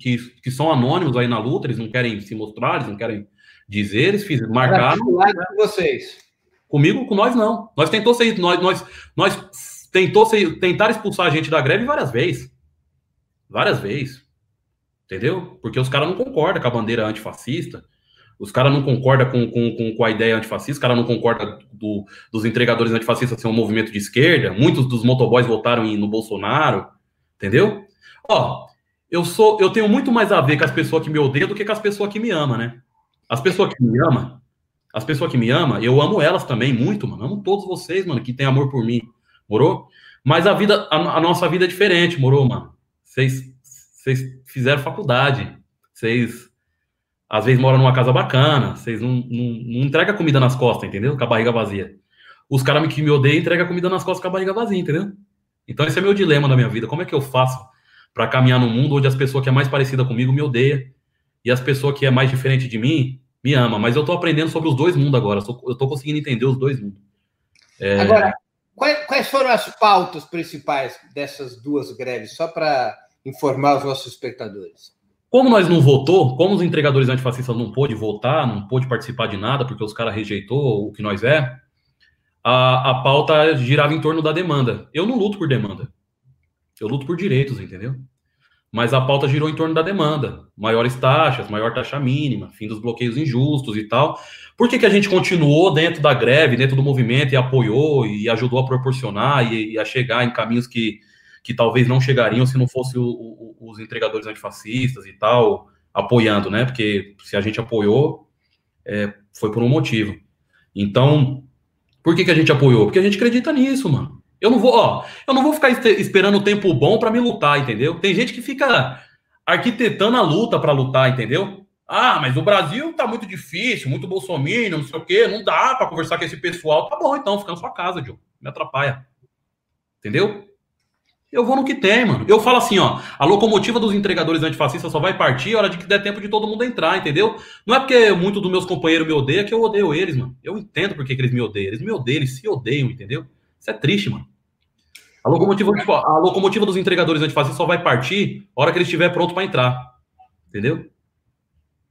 que, que são anônimos aí na luta, eles não querem se mostrar, eles não querem dizer, eles fiz, marcaram. Com vocês. Comigo, com nós não. Nós tentou ser, nós, nós, nós tentou ser, tentar expulsar a gente da greve várias vezes. Várias vezes. Entendeu? Porque os caras não concordam com a bandeira antifascista. Os caras não concordam com, com, com, a ideia antifascista, os caras não concordam do, dos entregadores antifascistas ser um movimento de esquerda. Muitos dos motoboys votaram no Bolsonaro. Entendeu? Ó, eu sou, eu tenho muito mais a ver com as pessoas que me odeiam do que com as pessoas que me amam, né? As pessoas que me amam, as pessoas que me amam, eu amo elas também muito, mano. Amo todos vocês, mano, que têm amor por mim. Morou? Mas a vida, a, a nossa vida é diferente, morou, mano? Vocês fizeram faculdade, vocês às vezes moram numa casa bacana, vocês não, não, não entregam comida nas costas, entendeu? Com a barriga vazia. Os caras que me odeiam entregam comida nas costas com a barriga vazia, entendeu? Então esse é meu dilema da minha vida. Como é que eu faço para caminhar no mundo onde as pessoas que é mais parecida comigo me odeia e as pessoas que é mais diferente de mim me ama? Mas eu tô aprendendo sobre os dois mundos agora. Eu tô conseguindo entender os dois mundos. É... Agora, quais foram as pautas principais dessas duas greves, só para informar os nossos espectadores? Como nós não votou, como os entregadores antifascistas não pôde votar, não pôde participar de nada, porque os caras rejeitou o que nós é, a, a pauta girava em torno da demanda. Eu não luto por demanda. Eu luto por direitos, entendeu? Mas a pauta girou em torno da demanda. Maiores taxas, maior taxa mínima, fim dos bloqueios injustos e tal. Por que, que a gente continuou dentro da greve, dentro do movimento e apoiou e ajudou a proporcionar e, e a chegar em caminhos que, que talvez não chegariam se não fosse os entregadores antifascistas e tal, apoiando, né? Porque se a gente apoiou, é, foi por um motivo. Então, por que, que a gente apoiou? Porque a gente acredita nisso, mano. Eu não vou, ó, eu não vou ficar esperando o tempo bom para me lutar, entendeu? Tem gente que fica arquitetando a luta para lutar, entendeu? Ah, mas o Brasil tá muito difícil, muito bolsominion, não sei o quê, não dá para conversar com esse pessoal. Tá bom, então, fica na sua casa, Diogo. Me atrapalha. Entendeu? Eu vou no que tem, mano. Eu falo assim, ó, a locomotiva dos entregadores antifascistas só vai partir a hora de que der tempo de todo mundo entrar, entendeu? Não é porque muito dos meus companheiros me odeiam que eu odeio eles, mano. Eu entendo porque que eles me odeiam. Eles me odeiam, eles se odeiam, entendeu? Isso é triste, mano. A locomotiva, a locomotiva dos entregadores antifascistas só vai partir a hora que ele estiver pronto para entrar. Entendeu?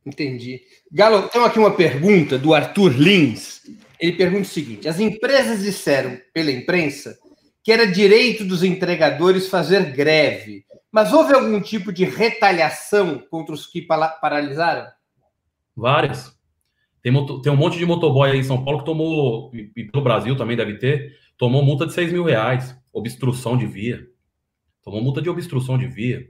Entendi. Galo, tem aqui uma pergunta do Arthur Lins. Ele pergunta o seguinte: as empresas disseram pela imprensa que era direito dos entregadores fazer greve, mas houve algum tipo de retaliação contra os que paralisaram? Várias. Tem, tem um monte de motoboy aí em São Paulo que tomou, e pelo Brasil também deve ter, tomou multa de 6 mil reais, obstrução de via. Tomou multa de obstrução de via.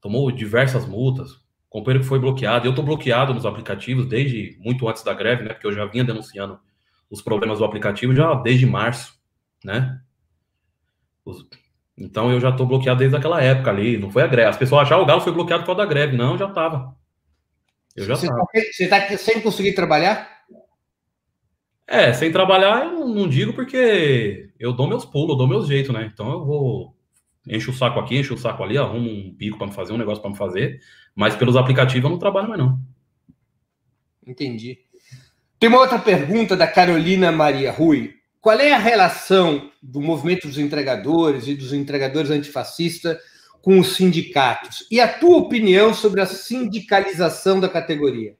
Tomou diversas multas companheiro que foi bloqueado. Eu estou bloqueado nos aplicativos desde muito antes da greve, né? Porque eu já vinha denunciando os problemas do aplicativo já desde março, né? Então eu já estou bloqueado desde aquela época ali. Não foi a greve. As pessoas achavam que o Galo foi bloqueado por causa da greve. Não, já estava. Eu já estava. Você está sem conseguir trabalhar? É, sem trabalhar eu não, não digo porque eu dou meus pulos, eu dou meus jeitos, né? Então eu vou encho o saco aqui, encho o saco ali, arrumo um pico para me fazer, um negócio para me fazer, mas pelos aplicativos eu não trabalho mais não. Entendi. Tem uma outra pergunta da Carolina Maria Rui. Qual é a relação do movimento dos entregadores e dos entregadores antifascistas com os sindicatos? E a tua opinião sobre a sindicalização da categoria?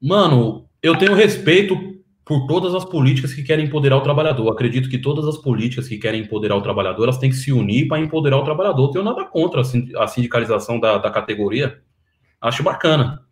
Mano, eu tenho respeito por todas as políticas que querem empoderar o trabalhador. Acredito que todas as políticas que querem empoderar o trabalhador, elas têm que se unir para empoderar o trabalhador. tenho nada contra a sindicalização da, da categoria. Acho bacana.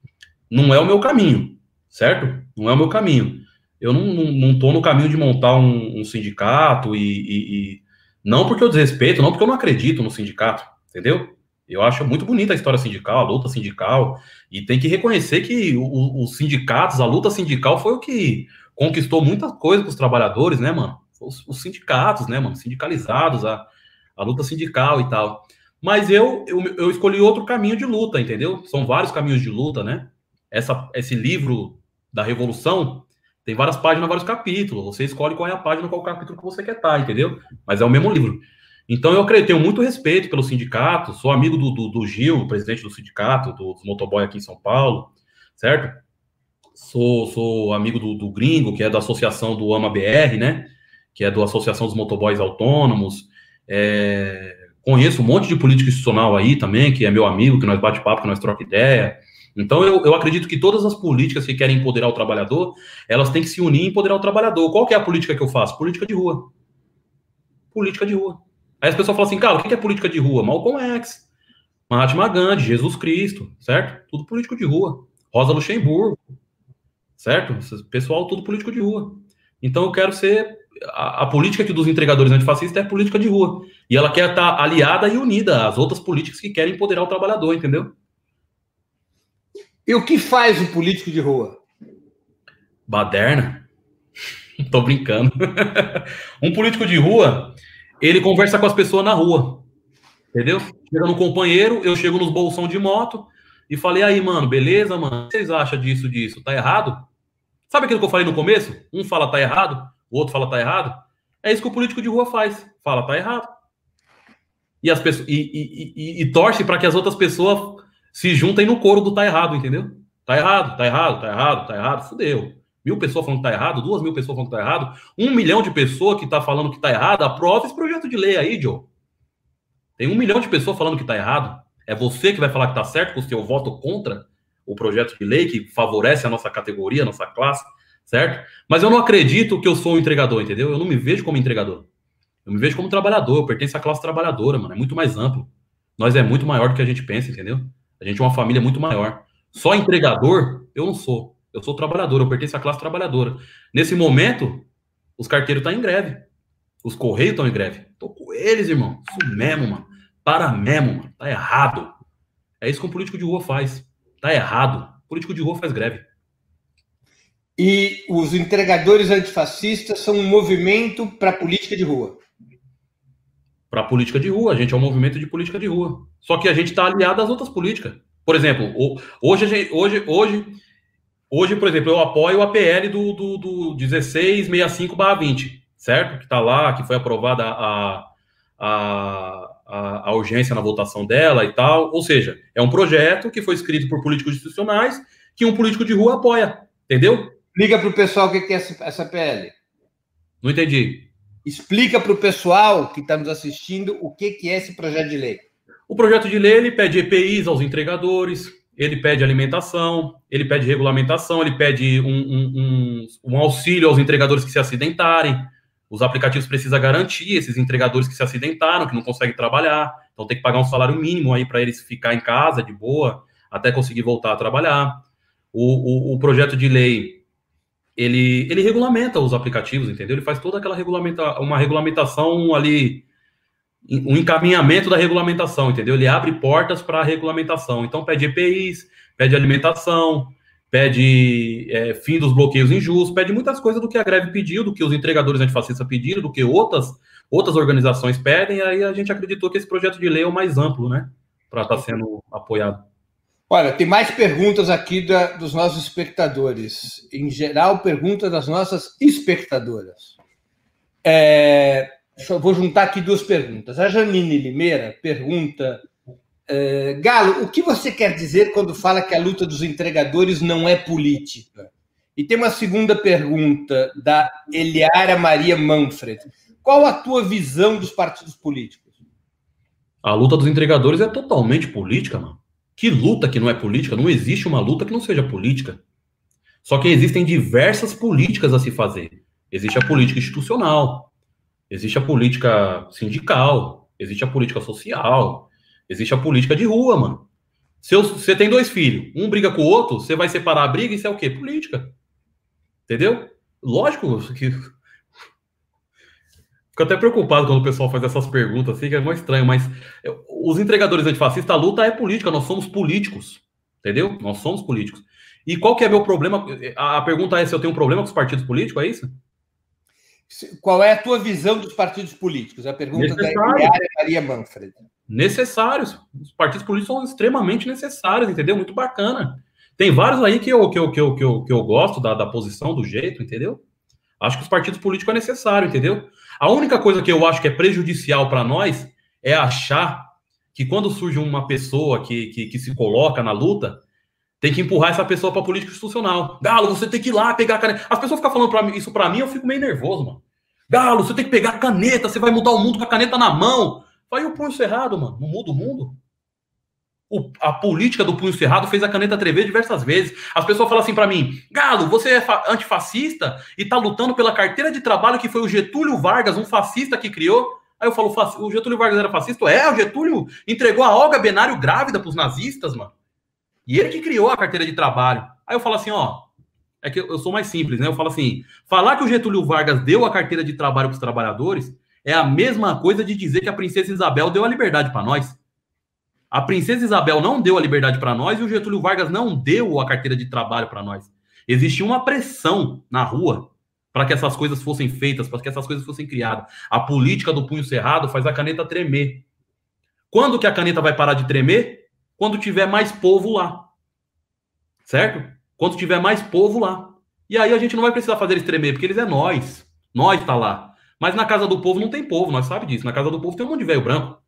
Não é o meu caminho, certo? Não é o meu caminho. Eu não, não, não tô no caminho de montar um, um sindicato e, e, e, Não porque eu desrespeito, não porque eu não acredito no sindicato, entendeu? Eu acho muito bonita a história sindical, a luta sindical, e tem que reconhecer que os sindicatos, a luta sindical foi o que conquistou muita coisa para os trabalhadores, né, mano? Os, os, sindicatos, né, mano? Sindicalizados, a, a luta sindical e tal. Mas eu, eu, eu escolhi outro caminho de luta, entendeu? São vários caminhos de luta, né? Essa, esse livro da Revolução tem várias páginas, vários capítulos. Você escolhe qual é a página, qual capítulo que você quer estar, entendeu? Mas é o mesmo livro. Então, eu acredito, tenho muito respeito pelo sindicato, sou amigo do, do, do Gil, presidente do sindicato, dos motoboy aqui em São Paulo, certo? Sou, sou amigo do, do Gringo, que é da associação do AMA BR, né? Que é da Associação dos Motoboys Autônomos. É, conheço um monte de político institucional aí também, que é meu amigo, que nós bate papo, que nós troca ideia. Então, eu, eu acredito que todas as políticas que querem empoderar o trabalhador, elas têm que se unir e empoderar o trabalhador. Qual que é a política que eu faço? Política de rua. Política de rua. Aí as pessoas falam assim, cara, o que é política de rua? Malcolm X, Mahatma Gandhi, Jesus Cristo, certo? Tudo político de rua. Rosa Luxemburgo, certo? Pessoal, tudo político de rua. Então eu quero ser. A, a política dos entregadores antifascistas é política de rua. E ela quer estar aliada e unida às outras políticas que querem empoderar o trabalhador, entendeu? E o que faz o político de rua? Baderna. [laughs] Tô brincando. [laughs] um político de rua ele conversa com as pessoas na rua. Entendeu? Chega no companheiro, eu chego nos bolsão de moto e falei, aí, mano, beleza, mano? O que vocês acham disso, disso? Tá errado? Sabe aquilo que eu falei no começo? Um fala tá errado, o outro fala tá errado. É isso que o político de rua faz. Fala tá errado. E, as pessoas, e, e, e, e torce para que as outras pessoas se juntem no coro do tá errado, entendeu? Tá errado, tá errado, tá errado, tá errado, fudeu mil pessoas falando que está errado, duas mil pessoas falando que está errado, um milhão de pessoas que está falando que está errado, aprova esse projeto de lei aí, Joe. Tem um milhão de pessoas falando que está errado. É você que vai falar que está certo com o seu voto contra o projeto de lei que favorece a nossa categoria, a nossa classe, certo? Mas eu não acredito que eu sou um entregador, entendeu? Eu não me vejo como entregador. Eu me vejo como trabalhador, eu pertenço à classe trabalhadora, mano. É muito mais amplo. Nós é muito maior do que a gente pensa, entendeu? A gente é uma família muito maior. Só entregador, eu não sou. Eu sou trabalhador, eu pertenço à classe trabalhadora. Nesse momento, os carteiros estão tá em greve. Os correios estão em greve. Tô com eles, irmão. Isso mesmo, mano. Para mesmo, mano. Tá errado. É isso que um político de rua faz. Tá errado. O político de rua faz greve. E os entregadores antifascistas são um movimento para política de rua. Para política de rua, a gente é um movimento de política de rua. Só que a gente está aliado às outras políticas. Por exemplo, hoje, hoje, hoje Hoje, por exemplo, eu apoio o APL do, do, do 1665-20, certo? Que está lá, que foi aprovada a, a, a, a, urgência na votação dela e tal. Ou seja, é um projeto que foi escrito por políticos institucionais que um político de rua apoia, entendeu? Explica para o pessoal o que é essa, essa PL. Não entendi. Explica para o pessoal que está nos assistindo o que é esse projeto de lei. O projeto de lei ele pede EPIs aos entregadores, ele pede alimentação, ele pede regulamentação, ele pede um, um, um, um, auxílio aos entregadores que se acidentarem. Os aplicativos precisam garantir esses entregadores que se acidentaram, que não conseguem trabalhar. Então tem que pagar um salário mínimo aí para eles ficar em casa de boa, até conseguir voltar a trabalhar. O, o, o, projeto de lei ele, ele regulamenta os aplicativos, entendeu? Ele faz toda aquela regulamenta, uma regulamentação ali um encaminhamento da regulamentação, entendeu? Ele abre portas para a regulamentação. Então, pede EPIs, pede alimentação, pede é, fim dos bloqueios injustos, pede muitas coisas do que a greve pediu, do que os entregadores antifascistas pediram, do que outras, outras organizações pedem, e aí a gente acreditou que esse projeto de lei é o mais amplo, né? Para estar tá sendo apoiado. Olha, tem mais perguntas aqui da, dos nossos espectadores. Em geral, perguntas das nossas espectadoras. É, vou juntar aqui duas perguntas. A Janine Limeira pergunta: uh, Galo, o que você quer dizer quando fala que a luta dos entregadores não é política? E tem uma segunda pergunta da Eliara Maria Manfred. Qual a tua visão dos partidos políticos? A luta dos entregadores é totalmente política, mano. Que luta que não é política? Não existe uma luta que não seja política. Só que existem diversas políticas a se fazer. Existe a política institucional, Existe a política sindical, existe a política social, existe a política de rua, mano. Se você tem dois filhos, um briga com o outro, você vai separar a briga, isso é o quê? Política. Entendeu? Lógico que. [laughs] Fico até preocupado quando o pessoal faz essas perguntas, assim, que é muito estranho, mas os entregadores antifascistas, a luta é política, nós somos políticos, entendeu? Nós somos políticos. E qual que é meu problema? A pergunta é se eu tenho um problema com os partidos políticos, é isso? Qual é a tua visão dos partidos políticos? A pergunta da Maria Manfred. Necessários. Os partidos políticos são extremamente necessários, entendeu? Muito bacana. Tem vários aí que eu, que eu, que eu, que eu, que eu gosto da, da posição, do jeito, entendeu? Acho que os partidos políticos é necessário, entendeu? A única coisa que eu acho que é prejudicial para nós é achar que quando surge uma pessoa que, que, que se coloca na luta, tem que empurrar essa pessoa para política institucional. Galo, você tem que ir lá pegar a caneta. As pessoas ficam falando pra mim, isso para mim, eu fico meio nervoso, mano. Galo, você tem que pegar a caneta, você vai mudar o mundo com a caneta na mão. Vai o punho cerrado, mano. Não muda o mundo. O, a política do punho cerrado fez a caneta trever diversas vezes. As pessoas falam assim para mim: Galo, você é antifascista e tá lutando pela carteira de trabalho que foi o Getúlio Vargas, um fascista que criou. Aí eu falo: o Getúlio Vargas era fascista? É, o Getúlio entregou a Olga Benário grávida pros nazistas, mano. E ele que criou a carteira de trabalho. Aí eu falo assim: ó, é que eu sou mais simples, né? Eu falo assim: falar que o Getúlio Vargas deu a carteira de trabalho para os trabalhadores é a mesma coisa de dizer que a princesa Isabel deu a liberdade para nós. A princesa Isabel não deu a liberdade para nós e o Getúlio Vargas não deu a carteira de trabalho para nós. Existia uma pressão na rua para que essas coisas fossem feitas, para que essas coisas fossem criadas. A política do punho cerrado faz a caneta tremer. Quando que a caneta vai parar de tremer? Quando tiver mais povo lá. Certo? Quando tiver mais povo lá. E aí a gente não vai precisar fazer eles tremer, porque eles é nós. Nós tá lá. Mas na casa do povo não tem povo, nós sabe disso. Na casa do povo tem um monte de velho branco.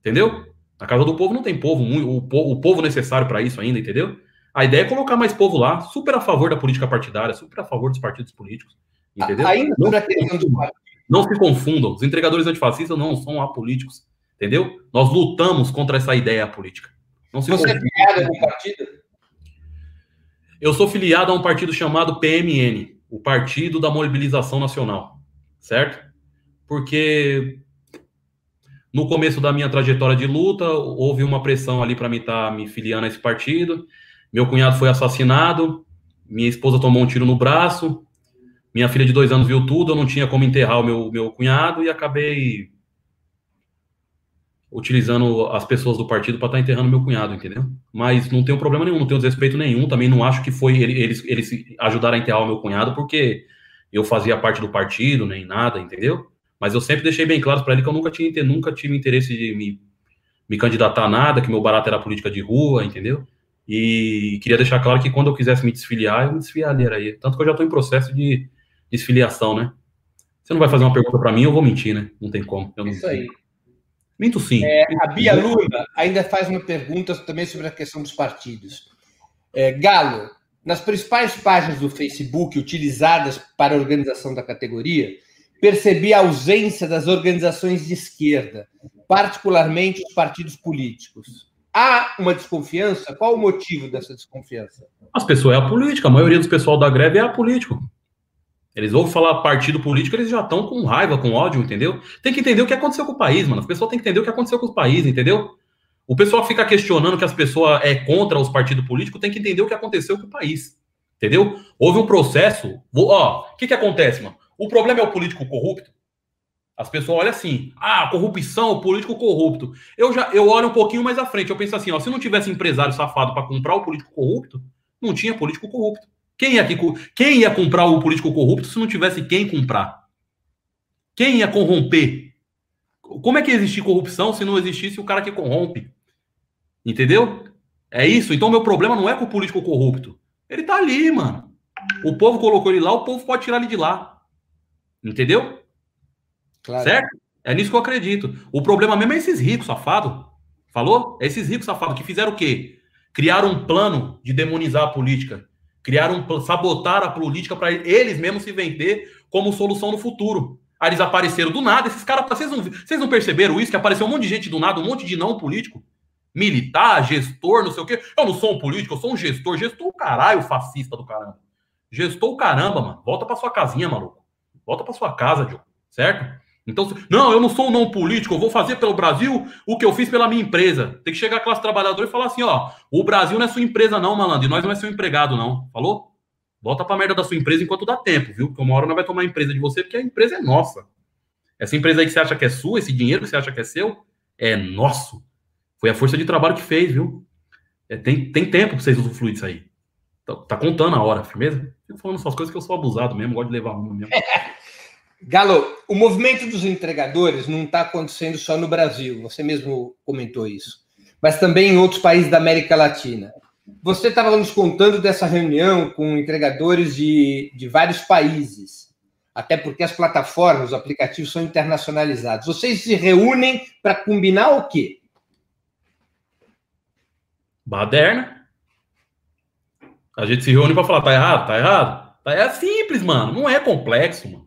Entendeu? Na casa do povo não tem povo, o, povo necessário para isso ainda, entendeu? A ideia é colocar mais povo lá, super a favor da política partidária, super a favor dos partidos políticos, entendeu? Ainda não, se não se confundam, os entregadores antifascistas não são apolíticos, entendeu? Nós lutamos contra essa ideia política. Não se Você é filiado a algum partido? Eu sou filiado a um partido chamado PMN, o Partido da Mobilização Nacional, certo? Porque no começo da minha trajetória de luta, houve uma pressão ali para me estar tá me filiando a esse partido. Meu cunhado foi assassinado, minha esposa tomou um tiro no braço, minha filha de dois anos viu tudo, eu não tinha como enterrar o meu, meu cunhado e acabei utilizando as pessoas do partido para estar tá enterrando meu cunhado, entendeu? Mas não tenho problema nenhum, não tenho desrespeito nenhum, também não acho que foi eles, eles ajudaram a enterrar o meu cunhado porque eu fazia parte do partido, nem nada, entendeu? Mas eu sempre deixei bem claro para ele que eu nunca, tinha, nunca tive interesse de me, me candidatar a nada, que meu barato era política de rua, entendeu? E queria deixar claro que quando eu quisesse me desfiliar, eu me desfiliaria. Tanto que eu já estou em processo de desfiliação, né? Você não vai fazer uma pergunta para mim, eu vou mentir, né? Não tem como. Eu não Isso aí. Minto sim. É, a Bia Luna ainda faz uma pergunta também sobre a questão dos partidos. É, Galo, nas principais páginas do Facebook utilizadas para a organização da categoria, percebi a ausência das organizações de esquerda, particularmente os partidos políticos. Há uma desconfiança? Qual o motivo dessa desconfiança? As pessoas é a política, a maioria dos pessoal da greve é a político. Eles ouvem falar partido político, eles já estão com raiva, com ódio, entendeu? Tem que entender o que aconteceu com o país, mano. As pessoas têm que entender o que aconteceu com o país, entendeu? O pessoal fica questionando que as pessoas é contra os partidos políticos, tem que entender o que aconteceu com o país. Entendeu? Houve um processo. Ó, o que, que acontece, mano? O problema é o político corrupto. As pessoas olham assim, ah, corrupção, o político corrupto. Eu já eu olho um pouquinho mais à frente, eu penso assim, ó, se não tivesse empresário safado para comprar o político corrupto, não tinha político corrupto. Quem ia, quem ia comprar o político corrupto se não tivesse quem comprar? Quem ia corromper? Como é que existir corrupção se não existisse o cara que corrompe? Entendeu? É isso. Então, meu problema não é com o político corrupto. Ele tá ali, mano. O povo colocou ele lá, o povo pode tirar ele de lá. Entendeu? Claro. Certo? É nisso que eu acredito. O problema mesmo é esses ricos safados. Falou? É esses ricos safados que fizeram o quê? Criaram um plano de demonizar a política. Criaram um sabotar a política para eles mesmos se vender como solução no futuro. Aí eles apareceram do nada. Esses caras, vocês não, vocês não perceberam isso? Que apareceu um monte de gente do nada, um monte de não político. Militar, gestor, não sei o quê. Eu não sou um político, eu sou um gestor. Gestor o caralho, fascista do caramba. Gestor o caramba, mano. Volta pra sua casinha, maluco. Volta para sua casa, Diogo, certo? Então, não, eu não sou um não político, eu vou fazer pelo Brasil o que eu fiz pela minha empresa. Tem que chegar a classe trabalhadora e falar assim, ó, o Brasil não é sua empresa não, malandro, e nós não é seu empregado não, falou? Volta pra merda da sua empresa enquanto dá tempo, viu? Porque uma hora não vai tomar a empresa de você, porque a empresa é nossa. Essa empresa aí que você acha que é sua, esse dinheiro que você acha que é seu, é nosso. Foi a força de trabalho que fez, viu? É, tem, tem tempo pra vocês usufruir disso aí. Tá, tá contando a hora, firmeza? Fico falando essas coisas que eu sou abusado mesmo, gosto de levar mesmo. [laughs] Galo, o movimento dos entregadores não está acontecendo só no Brasil, você mesmo comentou isso, mas também em outros países da América Latina. Você estava nos contando dessa reunião com entregadores de, de vários países, até porque as plataformas, os aplicativos são internacionalizados. Vocês se reúnem para combinar o quê? Baderna. A gente se reúne para falar, tá errado? Tá errado? Tá, é simples, mano. Não é complexo, mano.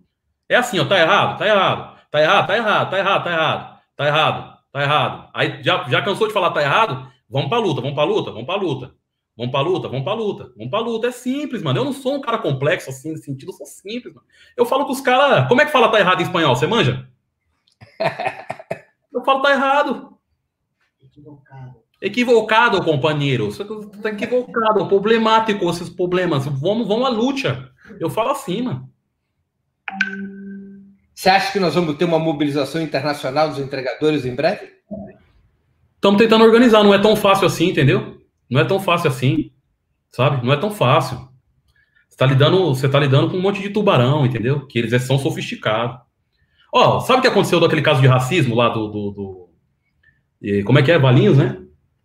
É assim, ó, tá errado, tá errado, tá errado, tá errado, tá errado, tá errado, tá errado, tá errado. Aí já, já cansou de falar tá errado? Vamos pra luta, vamos pra luta, vamos pra luta. Vamos pra luta, vamos pra luta, vamos pra luta. É simples, mano. Eu não sou um cara complexo assim, nesse sentido, eu sou simples, mano. Eu falo com os caras. Como é que fala tá errado em espanhol? Você manja? [laughs] Eu falo tá errado. Equivocado. Equivocado, companheiro. Você tá equivocado, problemático esses problemas. Vamos, vamos à luta. Eu falo assim, mano. Você acha que nós vamos ter uma mobilização internacional dos entregadores em breve? Estamos tentando organizar, não é tão fácil assim, entendeu? Não é tão fácil assim, sabe? Não é tão fácil. Você está lidando, você tá lidando com um monte de tubarão, entendeu? Que eles são sofisticados. Ó, sabe o que aconteceu daquele caso de racismo lá do. do, do... E, como é que é? Valinhos, né?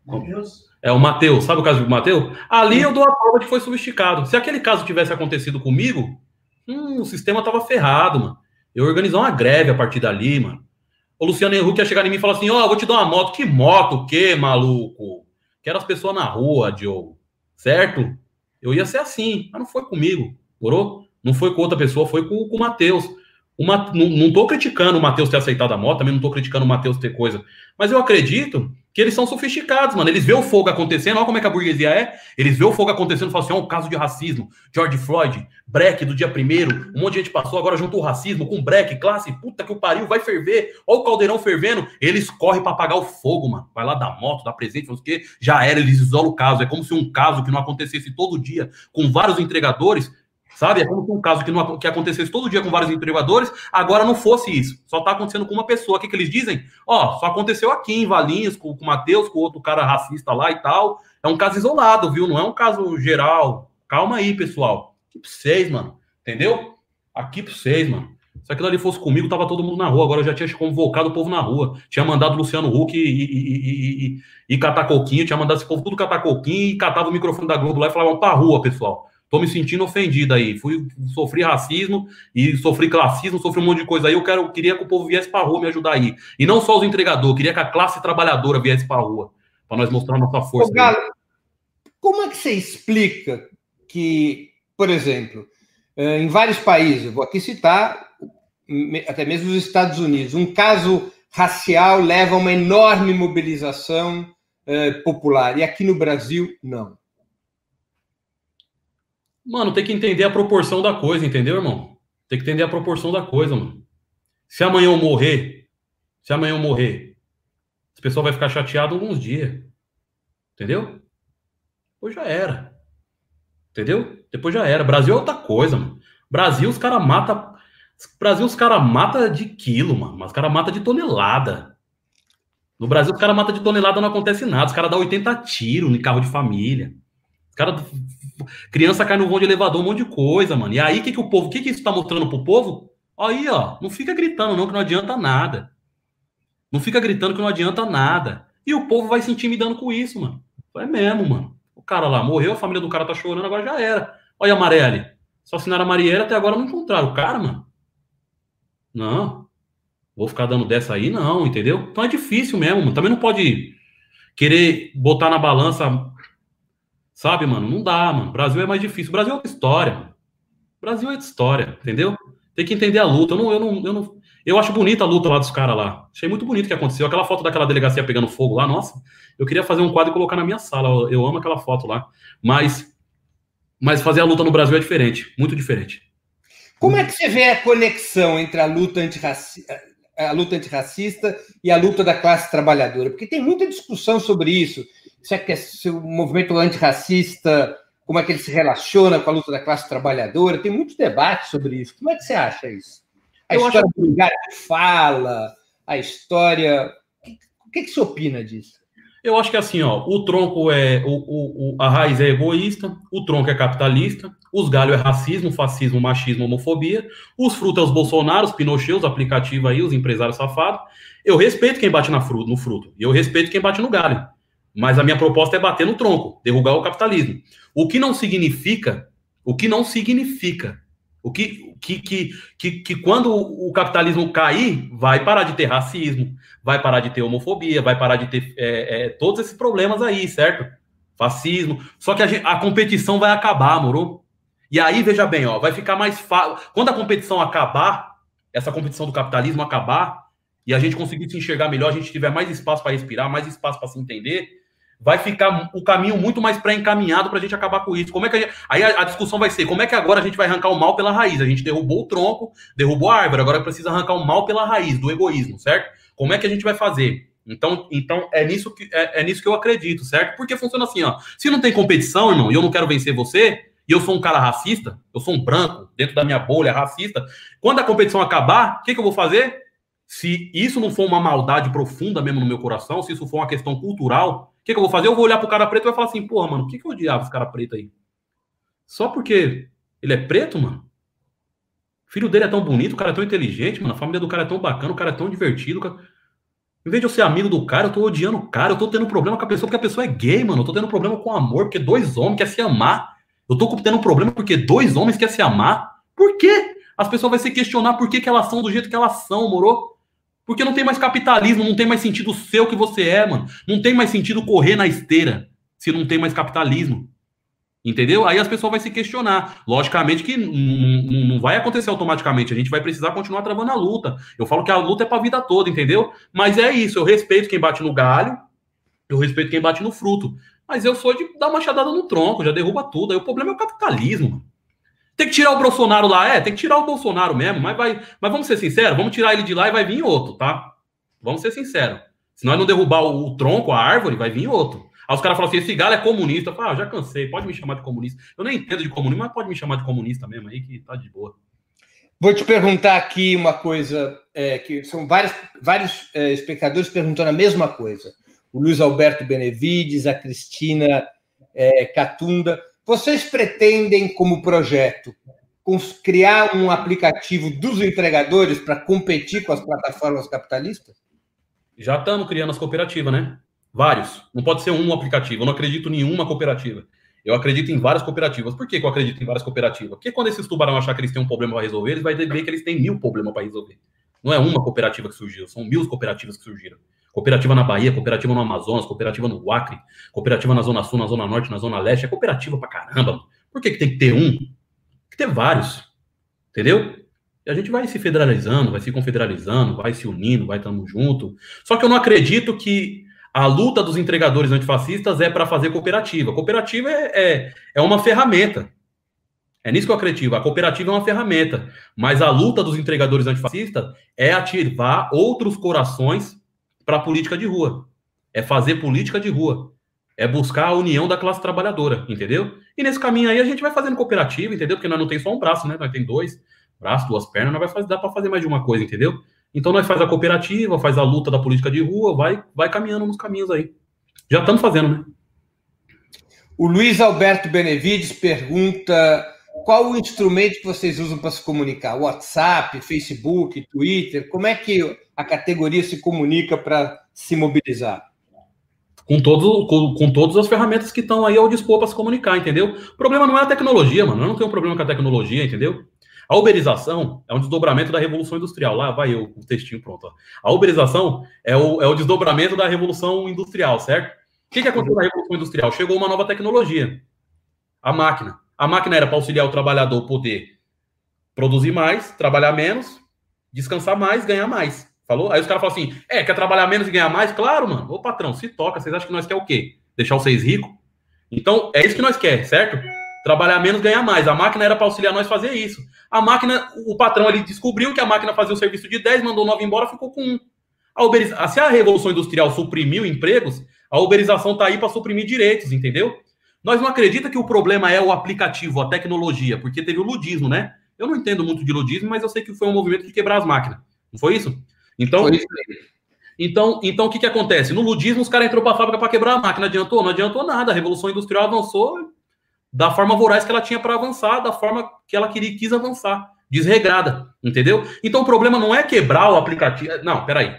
Mateus. É o Matheus, sabe o caso do Matheus? Ali eu dou a prova de que foi sofisticado. Se aquele caso tivesse acontecido comigo, hum, o sistema tava ferrado, mano. Eu organizar uma greve a partir dali, mano. O Luciano Henrique ia chegar em mim e falar assim: Ó, oh, vou te dar uma moto. Que moto? O quê, maluco? Quero as pessoas na rua, Diogo. Certo? Eu ia ser assim, mas não foi comigo, morou? Não foi com outra pessoa, foi com, com o Matheus. Uma, não, não tô criticando o Matheus ter aceitado a moto, também não tô criticando o Matheus ter coisa. Mas eu acredito que eles são sofisticados, mano. Eles vê o fogo acontecendo, olha como é que a burguesia é. Eles vê o fogo acontecendo falam assim: ó, um caso de racismo. George Floyd, Breck do dia primeiro, um monte de gente passou, agora juntou o racismo com Breck, classe, puta que o pariu, vai ferver. Olha o caldeirão fervendo. Eles correm para apagar o fogo, mano. Vai lá dar moto, dar presente, não sei o quê. Já era, eles isolam o caso. É como se um caso que não acontecesse todo dia, com vários entregadores, Sabe? É como se um caso que, não, que acontecesse todo dia com vários entregadores, agora não fosse isso. Só está acontecendo com uma pessoa. O que, que eles dizem? Ó, só aconteceu aqui em Valinhos, com, com o Matheus, com outro cara racista lá e tal. É um caso isolado, viu? Não é um caso geral. Calma aí, pessoal. Aqui pra vocês, mano. Entendeu? Aqui pra vocês, mano. Se aquilo ali fosse comigo, tava todo mundo na rua. Agora eu já tinha convocado o povo na rua. Tinha mandado Luciano Huck e, e, e, e, e catar coquinho. Tinha mandado esse povo tudo catar coquinho e catava o microfone da Globo lá e falava pra rua, pessoal. Tô me sentindo ofendido aí. Fui, sofri racismo e sofri classismo, sofri um monte de coisa aí. Eu quero, queria que o povo viesse para rua me ajudar aí. E não só os entregadores, queria que a classe trabalhadora viesse para rua, para nós mostrar nossa força. Ô, Galo, como é que você explica que, por exemplo, eh, em vários países, vou aqui citar até mesmo os Estados Unidos, um caso racial leva a uma enorme mobilização eh, popular, e aqui no Brasil, não. Mano, tem que entender a proporção da coisa, entendeu, irmão? Tem que entender a proporção da coisa, mano. Se amanhã eu morrer, se amanhã eu morrer, as pessoas vai ficar chateado alguns dias. Entendeu? Depois já era. Entendeu? Depois já era. Brasil é outra coisa, mano. Brasil, os caras matam. Brasil, os caras matam de quilo, mano. Mas os caras matam de tonelada. No Brasil, os caras matam de tonelada, não acontece nada. Os caras dão 80 tiros em carro de família. Os caras Criança cai no voo de elevador, um monte de coisa, mano. E aí, o que, que o povo, o que, que isso tá mostrando pro povo? Aí, ó, não fica gritando, não, que não adianta nada. Não fica gritando que não adianta nada. E o povo vai se intimidando com isso, mano. É mesmo, mano. O cara lá morreu, a família do cara tá chorando, agora já era. Olha a Marelli. Só assinaram a Marielle, até agora não encontraram o cara, mano. Não. Vou ficar dando dessa aí, não, entendeu? Então é difícil mesmo, mano. Também não pode querer botar na balança Sabe, mano? Não dá, mano. Brasil é mais difícil. O Brasil é outra história. Mano. Brasil é outra história, entendeu? Tem que entender a luta. Eu não, eu não, eu não. Eu acho bonita a luta lá dos caras lá. Achei muito bonito o que aconteceu. Aquela foto daquela delegacia pegando fogo lá, nossa. Eu queria fazer um quadro e colocar na minha sala. Eu, eu amo aquela foto lá. Mas, mas fazer a luta no Brasil é diferente, muito diferente. Como é que você vê a conexão entre a luta antirracista, a luta antirracista e a luta da classe trabalhadora? Porque tem muita discussão sobre isso se, é que, se o movimento antirracista, como é que ele se relaciona com a luta da classe trabalhadora, tem muito debate sobre isso. Como é que você acha isso? A eu história acho... do lugar que fala, a história. O que, que você opina disso? Eu acho que assim, ó, o tronco é. O, o, a raiz é egoísta, o tronco é capitalista, os galhos é racismo, fascismo, machismo, homofobia, os frutos é os Bolsonaro, os Pinochet, os aplicativos aí, os empresários safados. Eu respeito quem bate na fruta, no fruto, e eu respeito quem bate no galho. Mas a minha proposta é bater no tronco, derrubar o capitalismo. O que não significa, o que não significa, o que, que, que, que, que quando o capitalismo cair, vai parar de ter racismo, vai parar de ter homofobia, vai parar de ter é, é, todos esses problemas aí, certo? Fascismo. Só que a, gente, a competição vai acabar, moro? E aí, veja bem, ó, vai ficar mais fácil. Quando a competição acabar, essa competição do capitalismo acabar, e a gente conseguir se enxergar melhor, a gente tiver mais espaço para respirar, mais espaço para se entender, vai ficar o caminho muito mais pré-encaminhado para a gente acabar com isso. Como é que gente... aí a, a, discussão vai ser como é que agora a gente vai arrancar o mal pela raiz? A gente derrubou o tronco, derrubou a árvore, agora precisa arrancar o mal pela raiz do egoísmo, certo? Como é que a gente vai fazer? Então, então é nisso que é, é nisso que eu acredito, certo? Porque funciona assim, ó. Se não tem competição, irmão, e eu não quero vencer você, e eu sou um cara racista, eu sou um branco dentro da minha bolha racista, quando a competição acabar, o que, que eu vou fazer? Se isso não for uma maldade profunda mesmo no meu coração, se isso for uma questão cultural, o que, que, eu vou fazer? Eu vou olhar pro cara preto e vai falar assim, porra, mano, o que, que eu odiava esse cara preto aí? Só porque ele é preto, mano? O filho dele é tão bonito, o cara é tão inteligente, mano. A família do cara é tão bacana, o cara é tão divertido. Cara... Em vez de eu ser amigo do cara, eu tô odiando o cara, eu tô tendo problema com a pessoa porque a pessoa é gay, mano. Eu tô tendo problema com amor, porque dois homens querem se amar. Eu tô tendo um problema porque dois homens querem se amar. Por quê? As pessoas vão se questionar por que, que elas são do jeito que elas são, moro? Porque não tem mais capitalismo, não tem mais sentido ser o que você é, mano. Não tem mais sentido correr na esteira se não tem mais capitalismo. Entendeu? Aí as pessoas vão se questionar. Logicamente que não vai acontecer automaticamente. A gente vai precisar continuar travando a luta. Eu falo que a luta é para a vida toda, entendeu? Mas é isso. Eu respeito quem bate no galho, eu respeito quem bate no fruto. Mas eu sou de dar uma machadada no tronco, já derruba tudo. Aí o problema é o capitalismo. Tem que tirar o Bolsonaro lá, é, tem que tirar o Bolsonaro mesmo, mas vai, mas vamos ser sinceros, vamos tirar ele de lá e vai vir outro, tá? Vamos ser sinceros. Se nós não derrubar o, o tronco, a árvore, vai vir outro. Aí os caras falam assim: esse galo é comunista. Eu falo, ah, já cansei, pode me chamar de comunista. Eu nem entendo de comunismo, mas pode me chamar de comunista mesmo aí, que tá de boa. Vou te perguntar aqui uma coisa, é, que são vários, vários é, espectadores perguntando a mesma coisa. O Luiz Alberto Benevides, a Cristina é, Catunda. Vocês pretendem, como projeto, criar um aplicativo dos entregadores para competir com as plataformas capitalistas? Já estamos criando as cooperativas, né? Vários. Não pode ser um aplicativo. Eu não acredito em nenhuma cooperativa. Eu acredito em várias cooperativas. Por que, eu acredito em várias cooperativas? Porque quando esses tubarão achar que eles têm um problema para resolver, eles vão ver que eles têm mil problemas para resolver. Não é uma cooperativa que surgiu, são mil cooperativas que surgiram. Cooperativa na Bahia, cooperativa no Amazonas, cooperativa no Acre, cooperativa na Zona Sul, na Zona Norte, na Zona Leste. É cooperativa pra caramba. Mano. Por que, que tem que ter um? Tem que ter vários. Entendeu? E a gente vai se federalizando, vai se confederalizando, vai se unindo, vai estando junto. Só que eu não acredito que a luta dos entregadores antifascistas é para fazer cooperativa. Cooperativa é, é, é uma ferramenta. É nisso que eu acredito. A cooperativa é uma ferramenta. Mas a luta dos entregadores antifascistas é ativar outros corações para a política de rua. É fazer política de rua. É buscar a união da classe trabalhadora, entendeu? E nesse caminho aí a gente vai fazendo cooperativa, entendeu? Porque nós não tem só um braço, né? Nós tem dois braços, duas pernas, nós vai fazer, dá para fazer mais de uma coisa, entendeu? Então nós faz a cooperativa, faz a luta da política de rua, vai, vai caminhando nos caminhos aí. Já estamos fazendo, né? O Luiz Alberto Benevides pergunta qual o instrumento que vocês usam para se comunicar? WhatsApp, Facebook, Twitter? Como é que a categoria se comunica para se mobilizar? Com, todo, com, com todas as ferramentas que estão aí ao dispor para se comunicar, entendeu? O problema não é a tecnologia, mano. Eu não tenho um problema com a tecnologia, entendeu? A uberização é um desdobramento da Revolução Industrial. Lá vai eu, o textinho pronto. Ó. A uberização é o, é o desdobramento da Revolução Industrial, certo? O que, que aconteceu na Revolução Industrial? Chegou uma nova tecnologia. A máquina. A máquina era para auxiliar o trabalhador poder produzir mais, trabalhar menos, descansar mais, ganhar mais. Falou? Aí os caras falam assim: é, quer trabalhar menos e ganhar mais? Claro, mano. Ô patrão, se toca, vocês acham que nós quer o quê? Deixar vocês ricos? Então, é isso que nós quer, certo? Trabalhar menos, ganhar mais. A máquina era para auxiliar nós fazer isso. A máquina, o patrão ele descobriu que a máquina fazia o serviço de 10, mandou 9 embora, ficou com 1. A uberiza... Se a Revolução Industrial suprimiu empregos, a uberização está aí para suprimir direitos, entendeu? Nós não acredita que o problema é o aplicativo, a tecnologia, porque teve o ludismo, né? Eu não entendo muito de ludismo, mas eu sei que foi um movimento de quebrar as máquinas. Não foi isso? Então, foi isso então, então o que, que acontece? No ludismo, os caras entrou para a fábrica para quebrar a máquina. Adiantou? Não adiantou nada. A Revolução Industrial avançou da forma voraz que ela tinha para avançar, da forma que ela queria, quis avançar. Desregrada, entendeu? Então o problema não é quebrar o aplicativo. Não, peraí.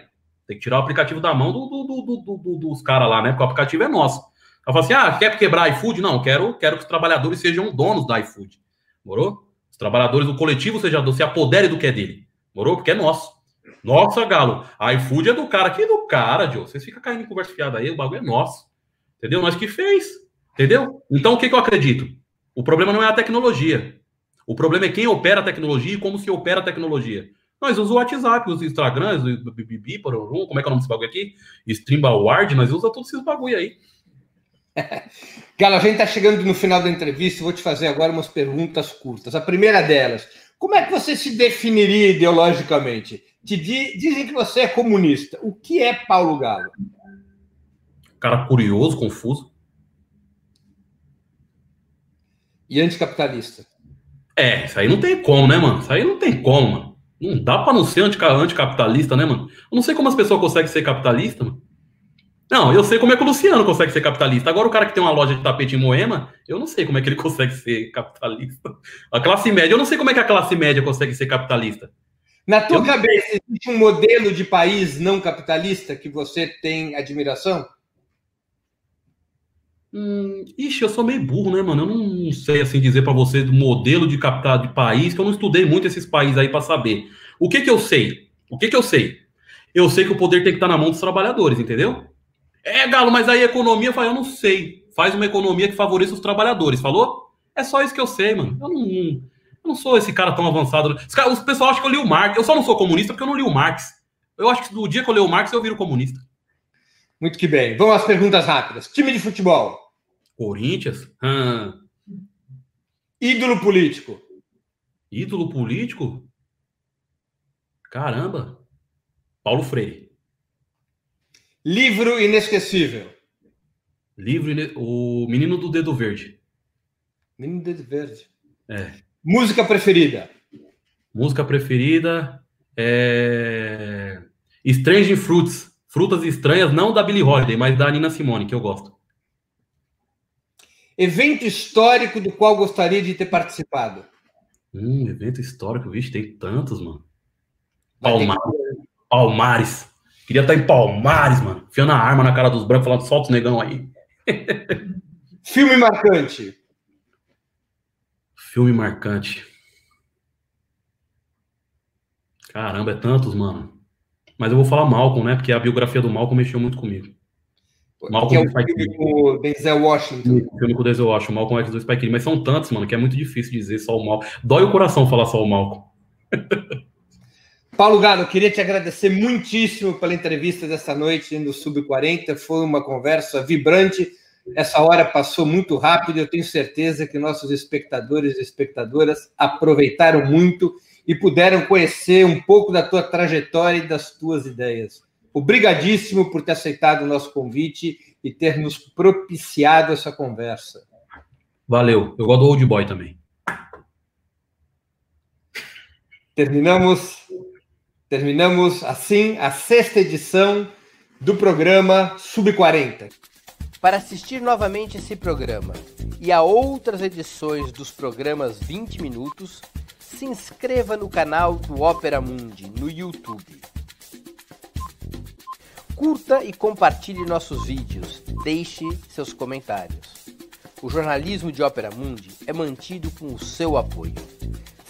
Tem que tirar o aplicativo da mão do, do, do, do dos caras lá, né? Porque o aplicativo é nosso. Ela fala assim: ah, quer quebrar iFood? Não, quero, quero que os trabalhadores sejam donos da iFood. Morou? Os trabalhadores do coletivo seja, se apodere do que é dele. Morou? Porque é nosso. Nossa, Galo, a iFood é do cara. Que do cara, Joe? Vocês ficam caindo em conversa fiada aí, o bagulho é nosso. Entendeu? Nós que fez. Entendeu? Então, o que, que eu acredito? O problema não é a tecnologia. O problema é quem opera a tecnologia e como se opera a tecnologia. Nós usamos o WhatsApp, os Instagrams, o BBB, como é que é o nome desse bagulho aqui? Streambaward, nós usamos todos esses bagulho aí. [laughs] Galo, a gente está chegando no final da entrevista, vou te fazer agora umas perguntas curtas. A primeira delas, como é que você se definiria ideologicamente? Te di dizem que você é comunista. O que é Paulo Galo? Cara curioso, confuso. E anticapitalista? É, isso aí não tem como, né, mano? Isso aí não tem como, mano. Não dá pra não ser anticapitalista, né, mano? Eu não sei como as pessoas conseguem ser capitalista, mano. Não, eu sei como é que o Luciano consegue ser capitalista. Agora, o cara que tem uma loja de tapete em Moema, eu não sei como é que ele [laughs] consegue ser capitalista. A classe média, eu não sei como é que a classe média consegue ser capitalista. Na tua eu... cabeça, existe um modelo de país não capitalista que você tem admiração? Hum, ixi, eu sou meio burro, né, mano? Eu não sei assim dizer para você do modelo de capital de país, que eu não estudei muito esses países aí para saber. O que que eu sei? O que que eu sei? Eu sei que o poder tem que estar na mão dos trabalhadores, entendeu? É, Galo, mas aí a economia, eu, eu não sei. Faz uma economia que favoreça os trabalhadores, falou? É só isso que eu sei, mano. Eu não, eu não sou esse cara tão avançado. O pessoal acha que eu li o Marx. Eu só não sou comunista porque eu não li o Marx. Eu acho que no dia que eu li o Marx, eu viro comunista. Muito que bem. Vamos às perguntas rápidas. Time de futebol. Corinthians? Hum. Ídolo político. Ídolo político? Caramba. Paulo Freire. Livro inesquecível. Livro. O Menino do Dedo Verde. Menino do Dedo Verde. É. Música preferida. Música preferida é Strange Fruits. Frutas estranhas, não da Billie Holiday, mas da Nina Simone, que eu gosto. Evento histórico do qual gostaria de ter participado. Hum, evento histórico, vixe, tem tantos, mano. Palmares. Palmares. Queria estar em Palmares, mano. Fiando a arma na cara dos brancos, falando, solta os negão aí. [laughs] Filme marcante. Filme marcante. Caramba, é tantos, mano. Mas eu vou falar Malcolm, né? Porque a biografia do Malcolm mexeu muito comigo. Malcolm que é o filme com Denzel Washington. O filme com o Denzel Washington, Malcolm X do Spike Lee. Mas são tantos, mano, que é muito difícil dizer só o Malcolm. Dói o coração falar só o Malcolm. [laughs] Paulo Galo, queria te agradecer muitíssimo pela entrevista dessa noite no Sub-40. Foi uma conversa vibrante. Essa hora passou muito rápido. Eu tenho certeza que nossos espectadores e espectadoras aproveitaram muito e puderam conhecer um pouco da tua trajetória e das tuas ideias. Obrigadíssimo por ter aceitado o nosso convite e ter nos propiciado essa conversa. Valeu. Eu gosto do Old Boy também. Terminamos Terminamos assim a sexta edição do programa Sub 40. Para assistir novamente esse programa e a outras edições dos programas 20 minutos, se inscreva no canal do Opera Mundi no YouTube. Curta e compartilhe nossos vídeos, deixe seus comentários. O jornalismo de Opera Mundi é mantido com o seu apoio.